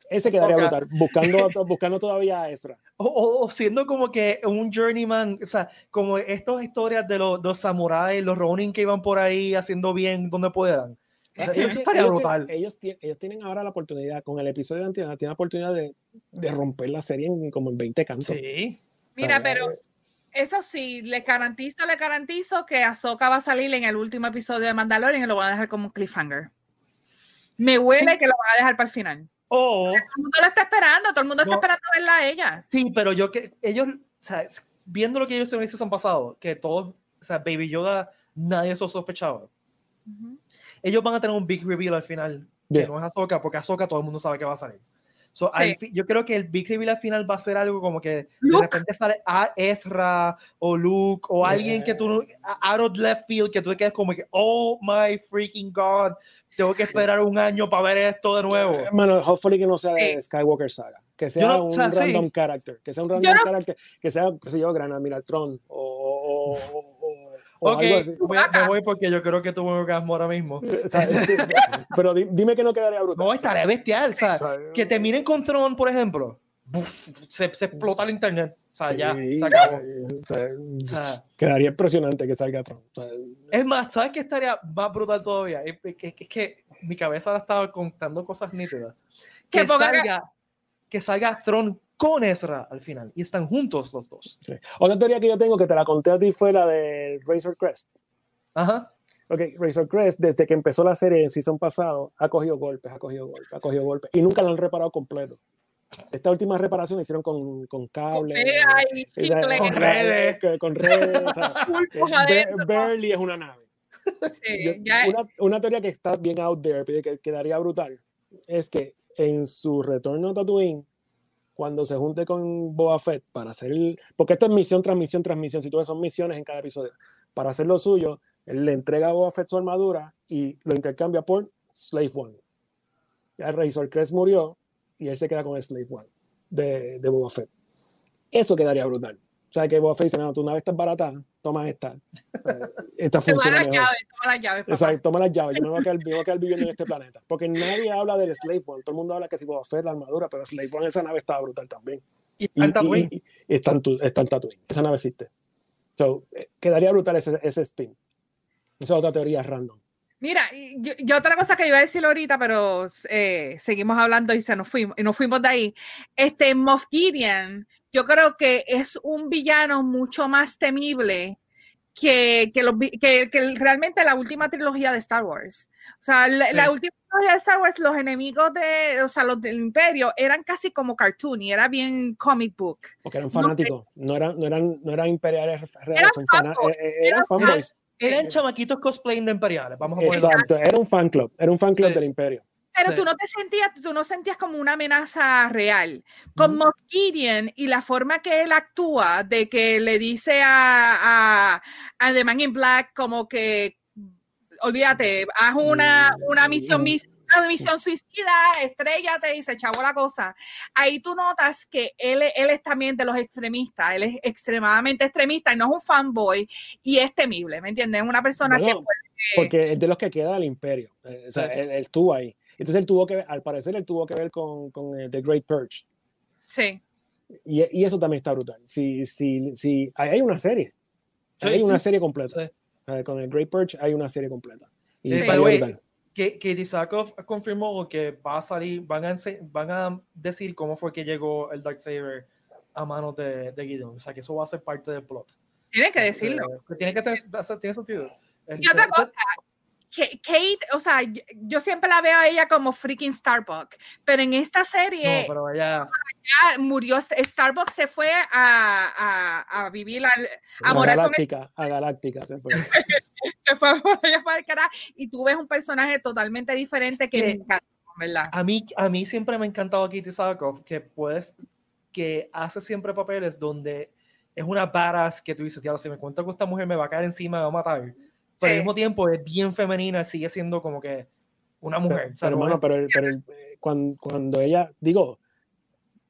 S3: ese quedaría
S1: Ahsoka?
S3: brutal, buscando, buscando todavía a Ezra.
S1: o, o- o siendo como que un journeyman, o sea, como estas historias de los, los samuráis, los Ronin que iban por ahí haciendo bien donde puedan. O sea,
S3: Ellos ellos
S1: brutal.
S3: tienen- Ellos, ellos tienen ahora la oportunidad, con el episodio de Antiana, tienen la oportunidad de, de romper la serie en como en 20 cantos.
S1: Sí.
S2: Mira, pero eso sí, le garantizo, le garantizo que Ahsoka va a salir en el último episodio de Mandalorian y lo van a dejar como un cliffhanger. Me huele
S1: Sí.
S2: que lo van a dejar para el final.
S1: O,
S2: Todo el mundo la está esperando, todo el mundo
S1: No.
S2: está esperando verla a ella.
S1: sí, pero yo que ellos, o sea, viendo lo que ellos en han pasado, que todos, o sea, Baby Yoda, nadie se sospechaba.
S2: Ujú.
S1: Ellos van a tener un big reveal al final,
S3: Yeah.
S1: que no es Ahsoka, porque Ahsoka todo el mundo sabe que va a salir. So, al
S2: Sí.
S1: fi- yo creo que el big reveal al final va a ser algo como que de
S2: Luke.
S1: repente sale a Ezra o Luke o alguien que tú, no- out of left field, que tú te quedes como que, oh my freaking god, tengo que esperar un año para ver esto de nuevo.
S3: Hermano, hopefully que no sea de
S2: Sí.
S3: Skywalker Saga, que sea
S1: no- o
S3: un
S1: sea, sí.
S3: random character, que sea un random
S2: no-
S3: character, que sea, qué sé yo, Gran Admiral Tron o, o, o- o- o
S1: Ok,
S3: algo así.
S1: voy- me voy porque yo creo que tuve un orgasmo ahora mismo.
S3: O sea, pero di- dime que no quedaría brutal.
S1: No, estaría bestial,
S3: o sea,
S1: que te miren con Tron, por ejemplo, buf, se, se explota el internet, o sea,
S3: sí,
S1: ya, se acabó.
S3: o sea,
S1: O sea,
S3: quedaría impresionante que salga Tron. O sea,
S1: Es más, ¿sabes qué estaría más brutal todavía? Es es que, es que mi cabeza ahora estaba contando cosas nítidas.
S2: Que-
S1: salga, que salga Tron con Ezra al final y están juntos los dos.
S3: sí. Otra teoría que yo tengo, que te la conté a ti, fue la de Razor Crest.
S1: Ajá.
S3: Ok, Razor Crest, desde que empezó la serie en season pasado, ha cogido golpes, ha cogido golpes, ha cogido golpes, y nunca la han reparado completo. Esta última reparación la hicieron con, con cable,
S2: Pega y
S3: o sea,
S2: chicle.
S1: con
S3: con
S1: redes.
S3: con redes, o sea. Barely es una nave.
S2: Sí,
S3: Yo-
S2: ya-
S3: una, una teoría que está bien out there, pero que quedaría brutal, es que en su retorno a Tatooine, cuando se junte con Boba Fett para hacer el, porque esto es misión, transmisión, transmisión, si tú ves son misiones en cada episodio, para hacer lo suyo, él le entrega a Boba su armadura y lo intercambia por Slave One. Ya Razor Crest murió y él se queda con el Slave One de, de Boba Fett. Eso quedaría brutal. O sea, que Boba Fett dice, no, tu nave está barata, toma esta. O sea, esta
S2: Toma
S3: funciona
S2: las
S3: mejor.
S2: llaves, toma las llaves, papá.
S3: Exacto, toma las llaves. Yo me voy a quedar, me voy a quedar viviendo en este planeta. Porque nadie habla del Slave One. Todo el mundo habla que si Boba Fett, la armadura, pero Slave One, esa nave estaba brutal también.
S1: Y
S3: Y,
S1: en Tatooine.
S3: y- y está, en Tatooine. Esa nave existe. So, eh, quedaría brutal ese, ese spin. Esa es otra teoría random.
S2: Mira, yo, yo otra cosa que iba a decir ahorita, pero eh, seguimos hablando y se nos fuimos, y nos fuimos de ahí. Este Moff Gideon, yo creo que es un villano mucho más temible que, que, los vi- que, que realmente la última trilogía de Star Wars. O sea, la, la
S1: Sí.
S2: última trilogía de Star Wars, los enemigos de, o sea, los del Imperio eran casi como cartoon y era bien comic book.
S3: Porque eran
S2: No,
S3: fanáticos. No eran, no eran, no eran imperiales reales.
S2: Eran
S3: son fana-
S2: fanboys,
S3: eh, eh, eran
S2: eran
S3: fanboys.
S1: Eran chamaquitos cosplaying de imperiales, vamos a ponerlo.
S3: Exacto. Era un fan club. Era un fan club
S1: Sí.
S3: del imperio.
S2: Pero
S1: Sí.
S2: tú no te sentías, tú no sentías como una amenaza real. Con
S3: Ujú.
S2: Moff Gideon y la forma que él actúa, de que le dice a, a, a The Man in Black como que, olvídate, haz una, una misión, mis- una misión suicida, estrellate y se echó la cosa. Ahí tú notas que él, él es también de los extremistas, él es extremadamente extremista y no es un fanboy y es temible, ¿me entiendes? Es una persona que
S3: Bueno,
S2: puede
S3: porque es de los que queda del imperio. Eh, o sea, él, él, estuvo ahí. Entonces él tuvo que, al parecer, él tuvo que ver con, con eh, The Great Purge.
S2: Sí.
S3: Y, y, eso también está brutal. Si, si, si, hay una serie. Sí. Hay una serie completa. Sí. con el Great Purge hay una serie completa. Y
S1: sí, está brutal. Que, que Tisakov confirmó que va a salir, van a, van a decir cómo fue que llegó el Darksaber a manos de, de Gideon. O sea, que eso va a ser parte del plot.
S2: Tiene que decirlo.
S1: Eh, tiene que tener, tiene sentido.
S2: Y otra cosa, Kate, o sea, yo, siempre la veo a ella como freaking Starbucks, pero en esta serie
S1: no, pero ella...
S2: murió, Starbucks se fue a, a, a vivir, a, a,
S3: a Galáctica, a Galáctica se fue.
S2: se fue para el carajo, y tú ves un personaje totalmente diferente que, que me encanta, ¿verdad?
S1: A mí, a mí siempre me ha encantado Katie Sackhoff, que puedes, que hace siempre papeles donde es una badass que tú dices, ya si me cuenta que esta mujer me va a caer encima, me va a matar pero sí. al mismo tiempo es bien femenina, sigue siendo como que una mujer.
S3: Pero, pero, bueno, pero, el, pero el, cuando, cuando, ella, digo,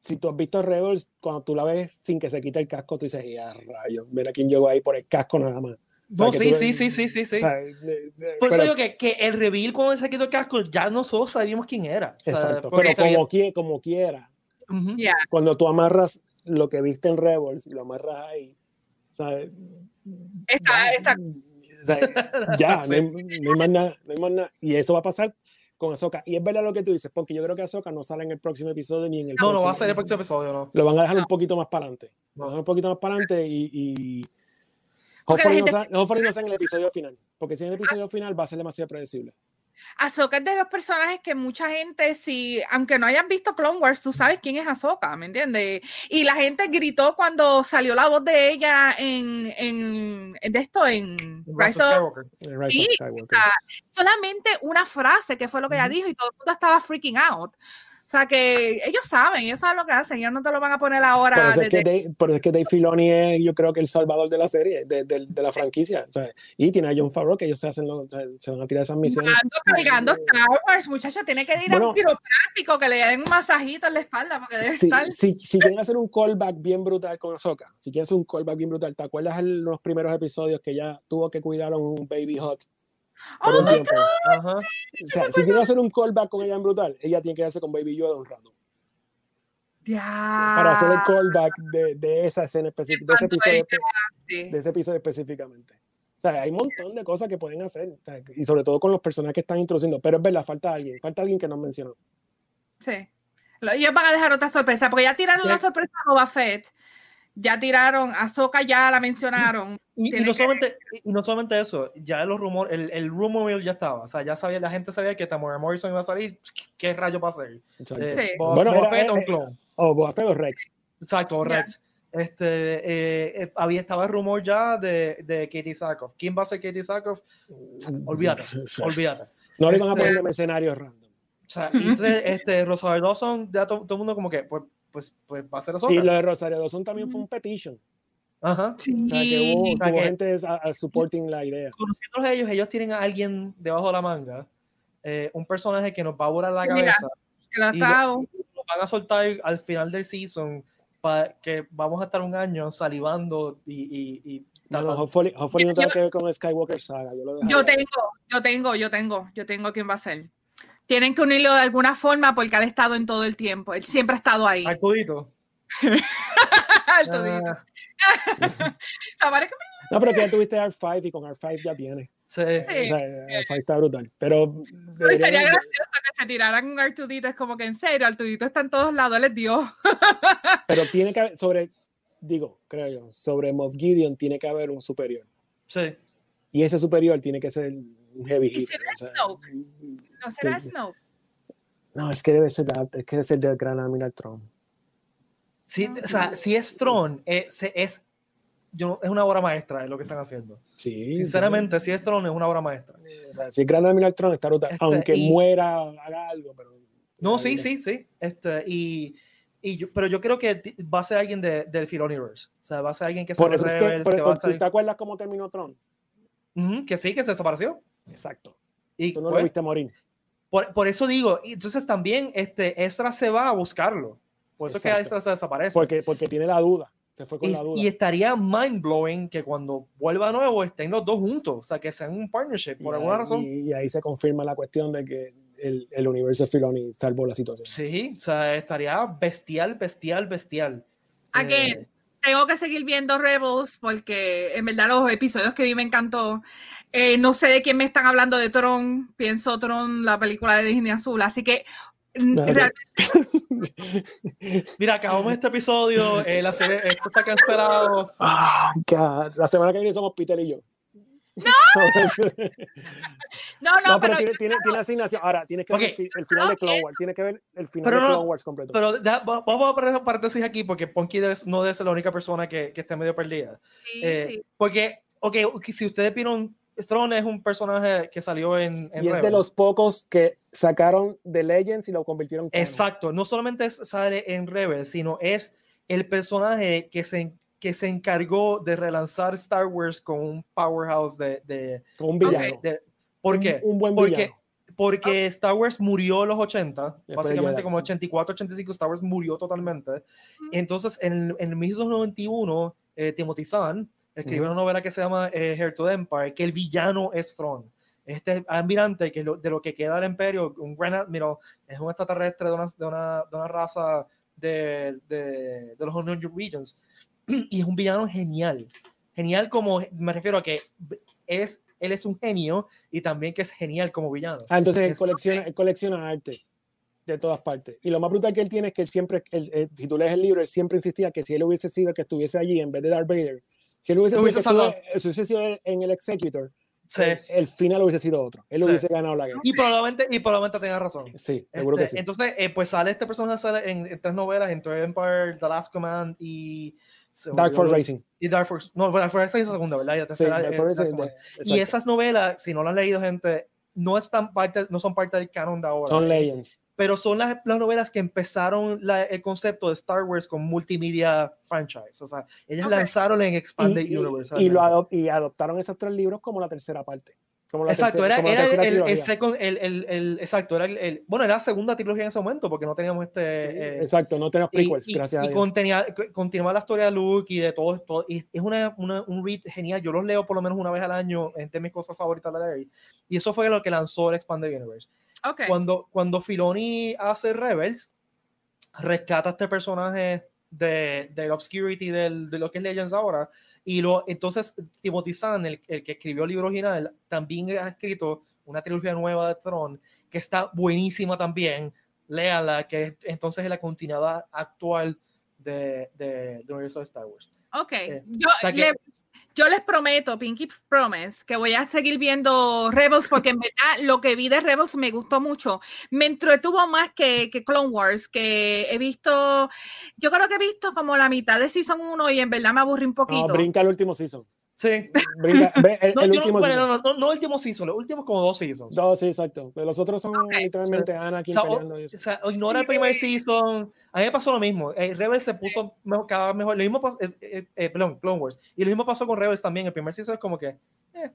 S3: si tú has visto Rebels, cuando tú la ves sin que se quite el casco, tú dices, ya rayos, mira quién llegó ahí por el casco nada más.
S1: No, o sea, sí, tú, sí, sí, sí, sí, sí, o sea, de, de, Por eso digo que, que el reveal cuando se quitó el casco, ya nosotros sabíamos quién era.
S3: O sea, exacto, pero como, quiera, como quiera.
S2: Uh -huh. yeah.
S3: Cuando tú amarras lo que viste en Rebels y lo amarras ahí, ¿sabes?
S2: Está, está,
S3: o sea, ya, no, hay, no, hay, más nada, no hay más nada. Y eso va a pasar con Ahsoka. Y es verdad lo que tú dices, porque yo creo que Ahsoka no sale en el próximo episodio ni en el
S1: No,
S3: próximo,
S1: no va a ser el próximo episodio, no.
S3: Lo van a dejar un poquito más para adelante. Lo van a dejar un poquito más para adelante y. y... Hopefully, gente... no, sea, no sea en el episodio final, porque si en el episodio final va a ser demasiado predecible.
S2: Ahsoka es de los personajes que mucha gente, si, aunque no hayan visto Clone Wars, tú sabes quién es Ahsoka, ¿me entiendes? Y la gente gritó cuando salió la voz de ella en, en, en de esto, en
S1: Rise of Skywalker.
S2: Sí, solamente una frase que fue lo que ella dijo y todo el mundo estaba freaking out. O sea que ellos saben, ellos saben lo que hacen, ellos no te lo van a poner ahora.
S3: Por eso es, que, Dave, por eso es que Dave Filoni es, yo creo que el salvador de la serie, de, de, de la franquicia. Y tiene a John Favreau que ellos se hacen, o sea, se van a tirar esas misiones.
S2: cargando Star Wars, muchachos, tiene que ir bueno, a un quiropráctico que le den un masajito en la espalda porque debe
S3: si,
S2: estar.
S3: Si, si quieren hacer un callback bien brutal con Ahsoka, si quieren hacer un callback bien brutal, ¿te acuerdas en los primeros episodios que ya tuvo que cuidar a un baby hot?
S2: Oh my tiempo. God,
S3: Ajá. Sí, o sea, si quieren hacer un callback con ella en brutal, ella tiene que darse con Baby Yoda un rato.
S2: Yeah.
S3: Para hacer el callback de, de esa escena específica, de ese episodio, sí. de ese episodio específicamente. O sea, hay un montón de cosas que pueden hacer, o sea, y sobre todo con los personajes que están introduciendo, pero es verdad, falta alguien, falta alguien que nos mencionó.
S2: Sí. Ellos van a dejar otra sorpresa, porque ya tiraron una sorpresa a Boba Fett, ya tiraron, a Soka ya la mencionaron.
S1: Y, y, no solamente, y, no solamente, eso, ya los rumores, el, el rumor ya estaba, o sea, ya sabía, la gente sabía que Tamora Morrison iba a salir, ¿qué rayo va a ser?
S2: Eh, sí.
S3: Bueno, Boba Fett o un clon. O Boba Fett o Rex.
S1: Exacto, Rex. Yeah. Este, eh, eh, había, estaba el rumor ya de, de Katie Sackhoff. ¿Quién va a ser Katie Sackhoff? Olvídate, olvídate.
S3: No le van a poner este, en escenarios random.
S1: O sea, entonces, este, Rosario Dawson, ya todo, todo el mundo como que, pues, pues, pues va a ser Ahsoka.
S3: Y lo de Rosario Dawson también fue un petition.
S1: Ajá.
S3: Sí. O sea, que hubo, o sea, hubo que, gente a, a supporting la idea.
S1: Conociéndolos ellos, ellos tienen a alguien debajo de la manga, eh, un personaje que nos va a volar la Mira, cabeza.
S2: Que
S1: y lo, lo van a soltar al final del season para que vamos a estar un año salivando y, y, y
S3: no, no, hopefully, hopefully no tenga que ver con Skywalker Saga. Yo, lo
S2: yo tengo, yo tengo, yo tengo, yo tengo quién va a ser. Tienen que unirlo de alguna forma porque él ha estado en todo el tiempo. Él siempre ha estado ahí.
S1: Al todito.
S2: Al todito. Ah.
S3: no, pero que ya tuviste R5 y con R5 ya tiene.
S1: Sí.
S3: sí. O sea, R5 está brutal. Pero.
S2: pero estaría gracioso que se tiraran un Artudito. Es como que en serio, Artudito está en todos lados, les dio.
S3: pero tiene que haber, sobre, digo, creo yo, sobre Moff Gideon tiene que haber un superior.
S1: Sí.
S3: Y ese superior tiene que ser un heavy hit.
S2: O sea, Snoke? ¿No será. Snoke?
S3: No, es que debe ser, es que debe ser del gran Admiral Tron.
S1: Sí, o sea, si es Tron, es, es, yo, es una obra maestra de lo que están haciendo.
S3: Sí,
S1: Sinceramente, sí. si es Tron, es una obra maestra.
S3: O sea, si es Gran Admiral Tron, está. Este, aunque y, muera, haga algo, pero.
S1: No, sí, sí, sí. Este, y, y yo, pero yo creo que va a ser alguien de, del Filoniverse. O sea, va a ser alguien que se
S3: por eso es que, por, que por, salir... ¿Te acuerdas cómo terminó Tron?
S1: Uh -huh, que sí, que se desapareció.
S3: Exacto.
S1: Y
S3: tú no pues, lo viste morir.
S1: Por, por, eso digo, entonces también este Ezra se va a buscarlo. Por eso Exacto. que Ezra se desaparece.
S3: Porque, porque tiene la duda. Se fue con
S1: Y,
S3: la duda.
S1: y estaría mind blowing que cuando vuelva a nuevo estén los dos juntos, o sea, que sean un partnership por
S3: Y
S1: alguna
S3: ahí-
S1: razón.
S3: Y, y ahí se confirma la cuestión de que el, el universo de Filoni salvó la situación.
S1: Sí, o sea, estaría bestial, bestial, bestial.
S2: Again,
S1: Eh,
S2: tengo que seguir viendo Rebels porque en verdad los episodios que vi me encantó. Eh, no sé de quién me están hablando de Tron. Pienso Tron, la película de Disney Azul. Así que mm,
S1: mira, acabamos este episodio, eh, la serie, esto está cancelado.
S3: Ah, God. La semana que viene somos Peter y yo. No,
S2: no, no,
S3: pero,
S2: pero,
S3: tiene, tiene, tiene asignación. Ahora, tienes que ver
S1: Ok.
S3: el, fi- el final de. Clone Wars. Tienes que ver el final
S1: Pero
S3: de Clone Wars completo.
S1: Pero da- va- vamos a poner un paréntesis aquí porque Ponky debe- no debe ser la única persona que, que esté medio perdida.
S2: sí,
S1: Eh,
S2: sí.
S1: Porque, ok, si ustedes vieron, Throne es un personaje que salió en, en
S3: y es de los pocos que sacaron de Legends y lo convirtieron en.
S1: Exacto, no solamente sale en Rebels, sino es el personaje que se, que se encargó de relanzar Star Wars con un powerhouse de... de,
S3: un villano.
S1: de- ¿Por qué?
S3: Un, un buen
S1: Porque,
S3: villano.
S1: porque Star Wars murió en los 80,
S3: Después
S1: básicamente como 84, 85, Star Wars murió totalmente. Entonces, en, en 1991, eh, Timothy Zahn escribió
S3: Ujú.
S1: una novela que se llama eh, Heir to the Empire, que el villano es Thrawn. Este almirante, que lo- de lo que queda del imperio, un gran admiral, es un extraterrestre de una, de una, de una raza de, de, de los Unknown Regions. Y es un villano genial. Genial como, me refiero a que es, él es un genio y también que es genial como villano.
S3: Ah, entonces él colecciona, él colecciona arte de todas partes. Y lo más brutal que él tiene es que él siempre, él, eh, si tú lees el libro, él siempre insistía que si él hubiese sido el que estuviese allí en vez de Darth Vader, si él hubiese, sido, si hubiese sido en el Executor,
S1: Sí.
S3: el, el final hubiese sido otro. Él
S1: Sí.
S3: hubiese ganado la guerra.
S1: Y probablemente, y probablemente tenga razón.
S3: Sí, seguro
S1: Este,
S3: que sí.
S1: Entonces, eh, pues sale este personaje sale en, en tres novelas, en Toy Empire, The Last Command y...
S3: Dark Force Racing.
S1: Y Dark Force... No, Dark Force Racing es la segunda, ¿verdad? Y la
S3: Sí,
S1: tercera
S3: Dark
S1: es
S3: Force
S1: Command.
S3: de-
S1: Y esas novelas, si no las han leído, gente, no, están parte, no son parte del canon de ahora.
S3: Son Legends.
S1: pero son las, las novelas que empezaron la- el concepto de Star Wars con multimedia franchise. O sea, ellos
S2: Ok.
S1: lanzaron en Expanded
S3: Y, y-
S1: Universe.
S3: y lo
S1: realmente.
S3: adop- y adoptaron esos tres libros como la tercera parte. Como la
S1: Exacto,
S3: tercera-
S1: era,
S3: como la
S1: era el, el, second- el, el- el- exacto, era el, el- bueno, era la segunda trilogía en ese momento porque no teníamos este... eh,
S3: Exacto, no tenemos
S1: y,
S3: prequels,
S1: y-
S3: gracias
S1: y
S3: a Dios.
S1: contenía- co- continúa la historia de Luke y de todo esto. Y es una, una- un read genial. Yo los leo por lo menos una vez al año, entre mis cosas favoritas de leer. Y eso fue lo que lanzó el Expanded Universe.
S2: Ok.
S1: Cuando, cuando Filoni hace Rebels, rescata a este personaje de, del Obscurity del, de lo que es Legends ahora. Y lo, entonces Timothy Zahn, el, el que escribió el libro original, también ha escrito una trilogía nueva de Tron que está buenísima también. Léala, que es- entonces es la continuidad actual de, de, del universo de Star Wars.
S2: Ok,
S1: Eh,
S2: yo,
S1: sea que-
S2: le- yo les prometo, Pinky Promise, que voy a seguir viendo Rebels porque en verdad lo que vi de Rebels me gustó mucho. Me entretuvo más que, que Clone Wars, que he visto, yo creo que he visto como la mitad de Season 1 y en verdad me aburrí un
S3: No,
S2: poquito.
S3: brinca el último season.
S1: Sí.
S3: Brinca, ve el,
S1: No,
S3: el
S1: no,
S3: último
S1: no, no, no el último season, los últimos como dos seasons.
S3: No, sí, exacto. Pero los otros son
S2: Ok.
S3: literalmente Anakin
S1: O sea, o-
S3: peleando y
S1: o
S3: eso.
S1: sea, ignora el primer season. A mí me pasó lo mismo. Eh, Rebels se puso mejor, cada vez mejor. Lo mismo pasó, eh, eh, eh, perdón, Clone Wars. Y lo mismo pasó con Rebels también. El primer season es como que. eh.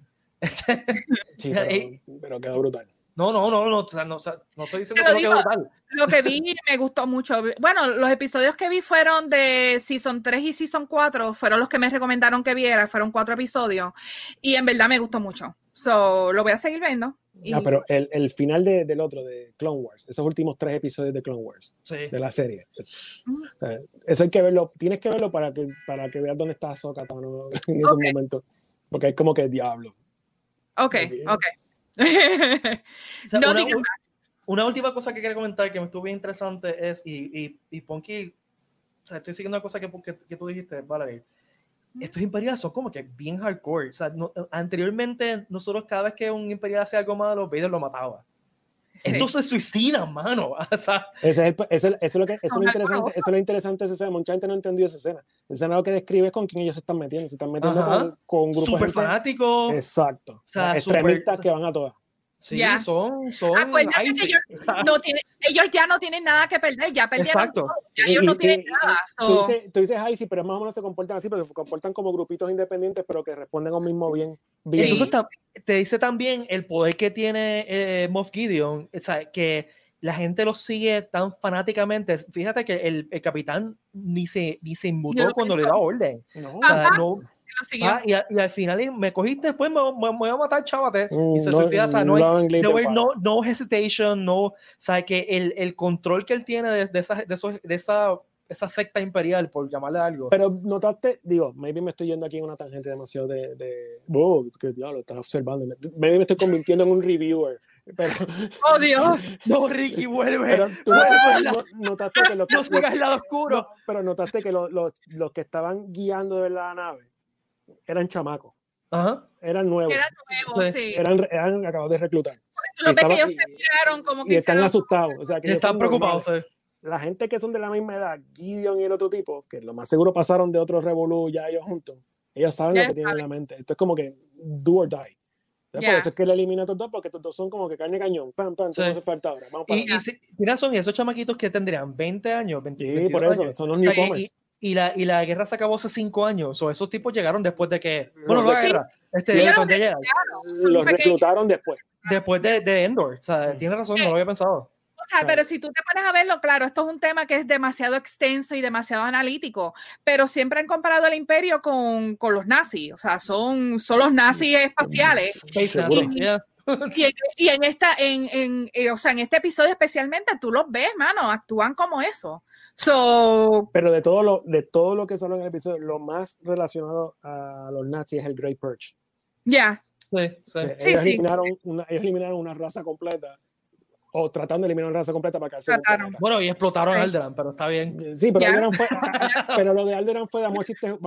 S3: Sí,
S1: eh,
S3: pero, pero quedó brutal.
S1: No, no, no, no, o sea, no, o sea, no estoy diciendo que
S2: lo
S1: no
S2: digo.
S1: brutal.
S2: Lo que vi me gustó mucho. Bueno, los episodios que vi fueron de Season 3 y Season 4, fueron los que me recomendaron que viera, fueron cuatro episodios y en verdad me gustó mucho. So, lo voy a seguir viendo. Y-
S3: Ah, pero el, el final de- del otro, de Clone Wars, esos últimos tres episodios de Clone Wars,
S1: Sí.
S3: de la serie.
S2: Mm.
S3: o sea, eso hay que verlo, tienes que verlo para que, para que veas dónde está Ahsoka Tano en esos
S2: Ok.
S3: momentos. Porque es como que diablo.
S2: Ok,
S3: Ok.
S1: O sea,
S2: no
S1: una,
S2: digas
S1: un- una última cosa que quería comentar que me estuvo bien interesante es, y, y, y Ponky, o sea, estoy siguiendo una cosa que, que, que tú dijiste, Valerie. Estos imperiales son como que bien hardcore. O sea, no- anteriormente, nosotros cada vez que un imperial hacía algo malo, Vader lo mataba.
S2: Sí.
S1: Estos se suicidan, mano. O sea,
S3: Ese es el- ese es el- eso es lo que eso es lo interesante, eso es lo interesante de esa escena. Mucha gente no entendió esa escena. Esa escena lo que describe es con quién ellos se están metiendo. Se están metiendo con, con un grupo de
S1: súper
S3: gente.
S1: fanático.
S3: Exacto.
S1: sea,
S3: extremistas
S1: súper-
S3: que van a todas.
S1: Sí,
S2: Ya.
S1: son, son
S2: Acuérdate que ellos
S1: O
S2: no tienen, ellos ya no tienen nada que perder, ya perdieron
S1: Exacto.
S2: todo, ya ellos no tienen nada.
S3: Tú
S2: so-
S3: dices, tú dices, ay, sí, pero más o menos se comportan así, pero se comportan como grupitos independientes, pero que responden a un mismo bien. Bien.
S1: entonces te dice también el poder que tiene eh, Moff Gideon, o sea, que, la gente los sigue tan fanáticamente. Fíjate que el, el capitán ni se, ni se inmutó cuando le da orden.
S3: No,
S1: O sea, no,
S2: Lo
S1: ah, y, a- y al final me cogiste, después me, me- me voy a matar, chávate. y se
S3: Mm, no-
S1: suicida. O sea, no hay,
S3: no
S1: no, no, no hesitation, no. O sea, que el, el control que él tiene de, de esa, de, esos- de esa, esa secta imperial, por llamarle algo.
S3: Pero notaste, digo, maybe me estoy yendo aquí en una tangente demasiado de. de oh, que diablo, estás observando. Maybe me estoy convirtiendo en un reviewer. Pero,
S2: Oh, Dios.
S1: no, Ricky, vuelve.
S3: pero tú notaste, no- que los,
S1: no
S3: los-
S1: sigas el lado oscuro.
S3: no, pero notaste que los, los, los que estaban guiando de la nave eran chamacos,
S1: Ajá.
S3: eran nuevos,
S2: Era nuevo,
S1: Sí.
S2: sí.
S3: eran, eran acabados de reclutar.
S2: Tú lo ves que
S3: estaba-
S2: ellos se miraron como que
S3: Y están asustados. O sea, que
S1: Y están preocupados.
S3: normales. La gente que son de la misma edad, Gideon y el otro tipo, que lo más seguro pasaron de otro revolú ya ellos juntos, ellos saben
S2: Ya
S3: lo que tienen en la mente. Esto es como que do or die. Entonces, Por eso es que él elimina a estos dos, porque estos dos son como que carne cañón. Pam, pam,
S1: Sí.
S3: hace falta ahora. Vamos para
S1: Y, y si, mira, son esos chamaquitos que tendrían 20 años, 20,
S3: Sí,
S1: 22
S3: por eso,
S1: años.
S3: son los
S1: O sea, y-
S3: newcomers.
S1: y, y la, y la guerra se acabó hace 5 años. O esos tipos llegaron después de que. Bueno, no la
S2: Sí.
S1: guerra. Este, cuando
S2: de-
S3: Los reclutaron después.
S1: después de, de Endor. O sea,
S3: Mm.
S1: tiene razón, no lo había pensado.
S2: Sea, pero si tú te pones a verlo, claro, esto es un tema que es demasiado extenso y demasiado analítico, pero siempre han comparado el imperio con, con los nazis, o sea, son, son los nazis espaciales. Y en, y en esta, en, en, eh, o sea, en este episodio especialmente, tú los ves, mano, actúan como eso. So,
S3: Pero de todo lo, de todo lo que salió en el episodio, lo más relacionado a los nazis es el Great Purge.
S2: ya,
S1: Sí, sí.
S3: O sea,
S2: Sí,
S3: ellos,
S2: sí.
S3: Eliminaron una, ellos eliminaron una raza completa, o tratando de eliminar una raza completa para quedarse.
S1: Bueno, y explotaron
S2: Sí.
S1: Alderan, pero está bien.
S3: Eh, Sí, pero,
S2: Ya.
S3: Alderaan fue, pero lo de Alderan fue, vamos a ver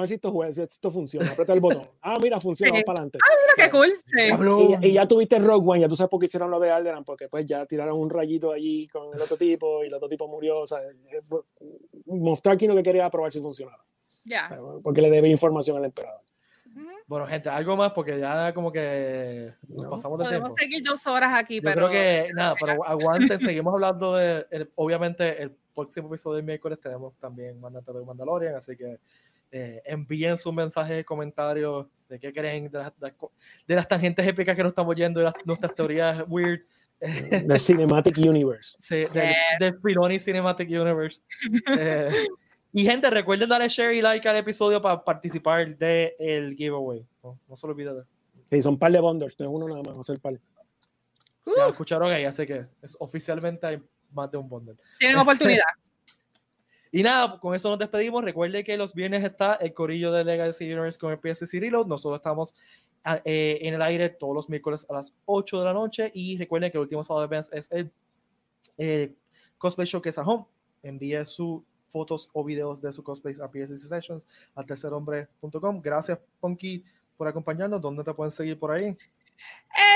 S3: si a esto juega, si esto funciona, aprieta el botón. Ah, mira, funciona,
S2: Sí.
S3: vamos para adelante.
S2: mira qué cool. sí.
S3: Y, y ya tuviste Rogue One, ya tú sabes por qué hicieron lo de Alderan, porque pues ya tiraron un rayito allí con el otro tipo y el otro tipo murió. O sea, eh, Tarkin lo que quería probar si funcionaba,
S2: Ya.
S3: porque le debe información al emperador.
S1: Bueno, gente, algo más porque ya como que nos
S3: No.
S1: pasamos de
S2: Podemos
S1: tiempo.
S2: seguir dos horas aquí,
S1: Yo
S2: pero
S1: creo que nada, pero aguanten, seguimos hablando de, el- obviamente, el próximo episodio del miércoles tenemos también Mandante de Mandalorian, así que eh, envíen sus mensajes, comentarios de qué creen de las, de las tangentes épicas que nos estamos yendo, de las, nuestras teorías weird,
S3: Del Cinematic Universe.
S1: sí, del, del Filoni Cinematic Universe. Eh, y gente, recuerden darle share y like al episodio para participar del giveaway. No, no se lo olviden. de-
S3: Sí, son par de bundles, no es uno nada más, va a ser par.
S1: Ya
S2: Uh,
S1: escucharon ahí, así que es, oficialmente hay más de un bundle.
S2: tienen oportunidad.
S1: Y nada, con eso nos despedimos. Recuerde que los viernes está el corillo de Legacy Universe con el PSC Reload. Nosotros estamos ah, eh, en el aire todos los miércoles a las 8 de la noche. Y recuerden que el último sábado de mes es el eh, Cosplay Showcase at Home. Envíe sus fotos o videos de su cosplay a PSC Sessions a tercerhombre.com. Gracias, Ponky, por acompañarnos. ¿Dónde te pueden seguir por ahí?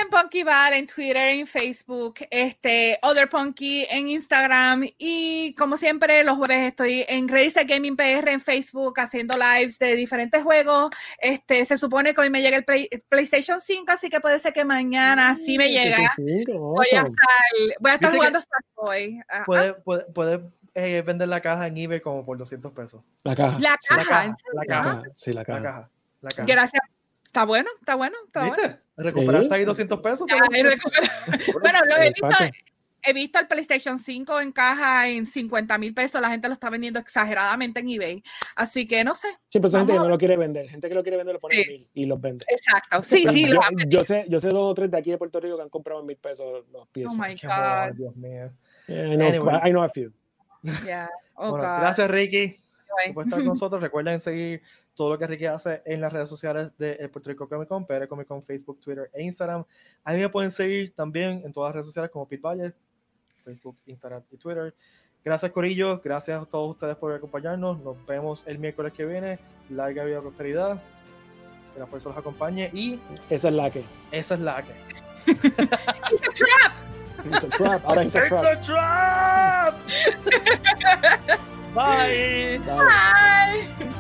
S2: En Punky Val, en Twitter, en Facebook, este, Other Punky en Instagram y como siempre los jueves estoy en Reddit Gaming PR en Facebook haciendo lives de diferentes juegos. Este, se supone que hoy me llega el Play- PlayStation 5, así que puede ser que mañana sí me llega.
S3: Sí,
S2: Voy a estar, voy a estar jugando Star Boy. Ah, ah,
S1: Puede, puede, puede, eh, vender la caja en eBay como por 200 pesos.
S3: La caja.
S2: La
S1: Sí, la
S2: caja,
S1: caja,
S2: ¿en
S1: la caja.
S3: caja, Sí, la
S1: La
S3: caja.
S1: caja. La caja.
S2: Gracias. Está bueno, está bueno, está bueno.
S1: ¿Viste? Recuperaste
S3: Sí.
S1: ahí 200 pesos.
S2: Ya. Bueno, lo he visto, he visto el PlayStation 5 en caja en 50 mil pesos. La gente lo está vendiendo exageradamente en eBay. Así que no sé.
S3: Sí, pero esa gente que no lo quiere vender. Gente que lo quiere vender lo pone
S2: Sí.
S3: en mil y los vende.
S2: Exacto. Sí, sí,
S3: yo, yo sé, yo sé dos o tres de aquí de Puerto Rico que han comprado en mil pesos los pies.
S2: Oh my God.
S1: Dios mío.
S3: I, know,
S1: Anyway.
S3: I know a few.
S2: Yeah. Oh,
S1: Bueno,
S2: God.
S1: gracias, Ricky,
S2: Anyway.
S1: por estar con nosotros. Recuerden seguir todo lo que Ricky hace en las redes sociales de el Puerto Rico Comic Con, PR Comic Con, Facebook, Twitter e Instagram. A mí me pueden seguir también en todas las redes sociales como Pete Valle, Facebook, Instagram y Twitter. Gracias, Corillo. Gracias a todos ustedes por acompañarnos. Nos vemos el miércoles que viene. Larga vida y prosperidad. Que la fuerza los acompañe. Y
S3: Esa es la que.
S1: esa es la que.
S3: It's a trap. I Oh, it's, a trap.
S1: It's a trap. Bye.
S3: Bye.
S2: Bye.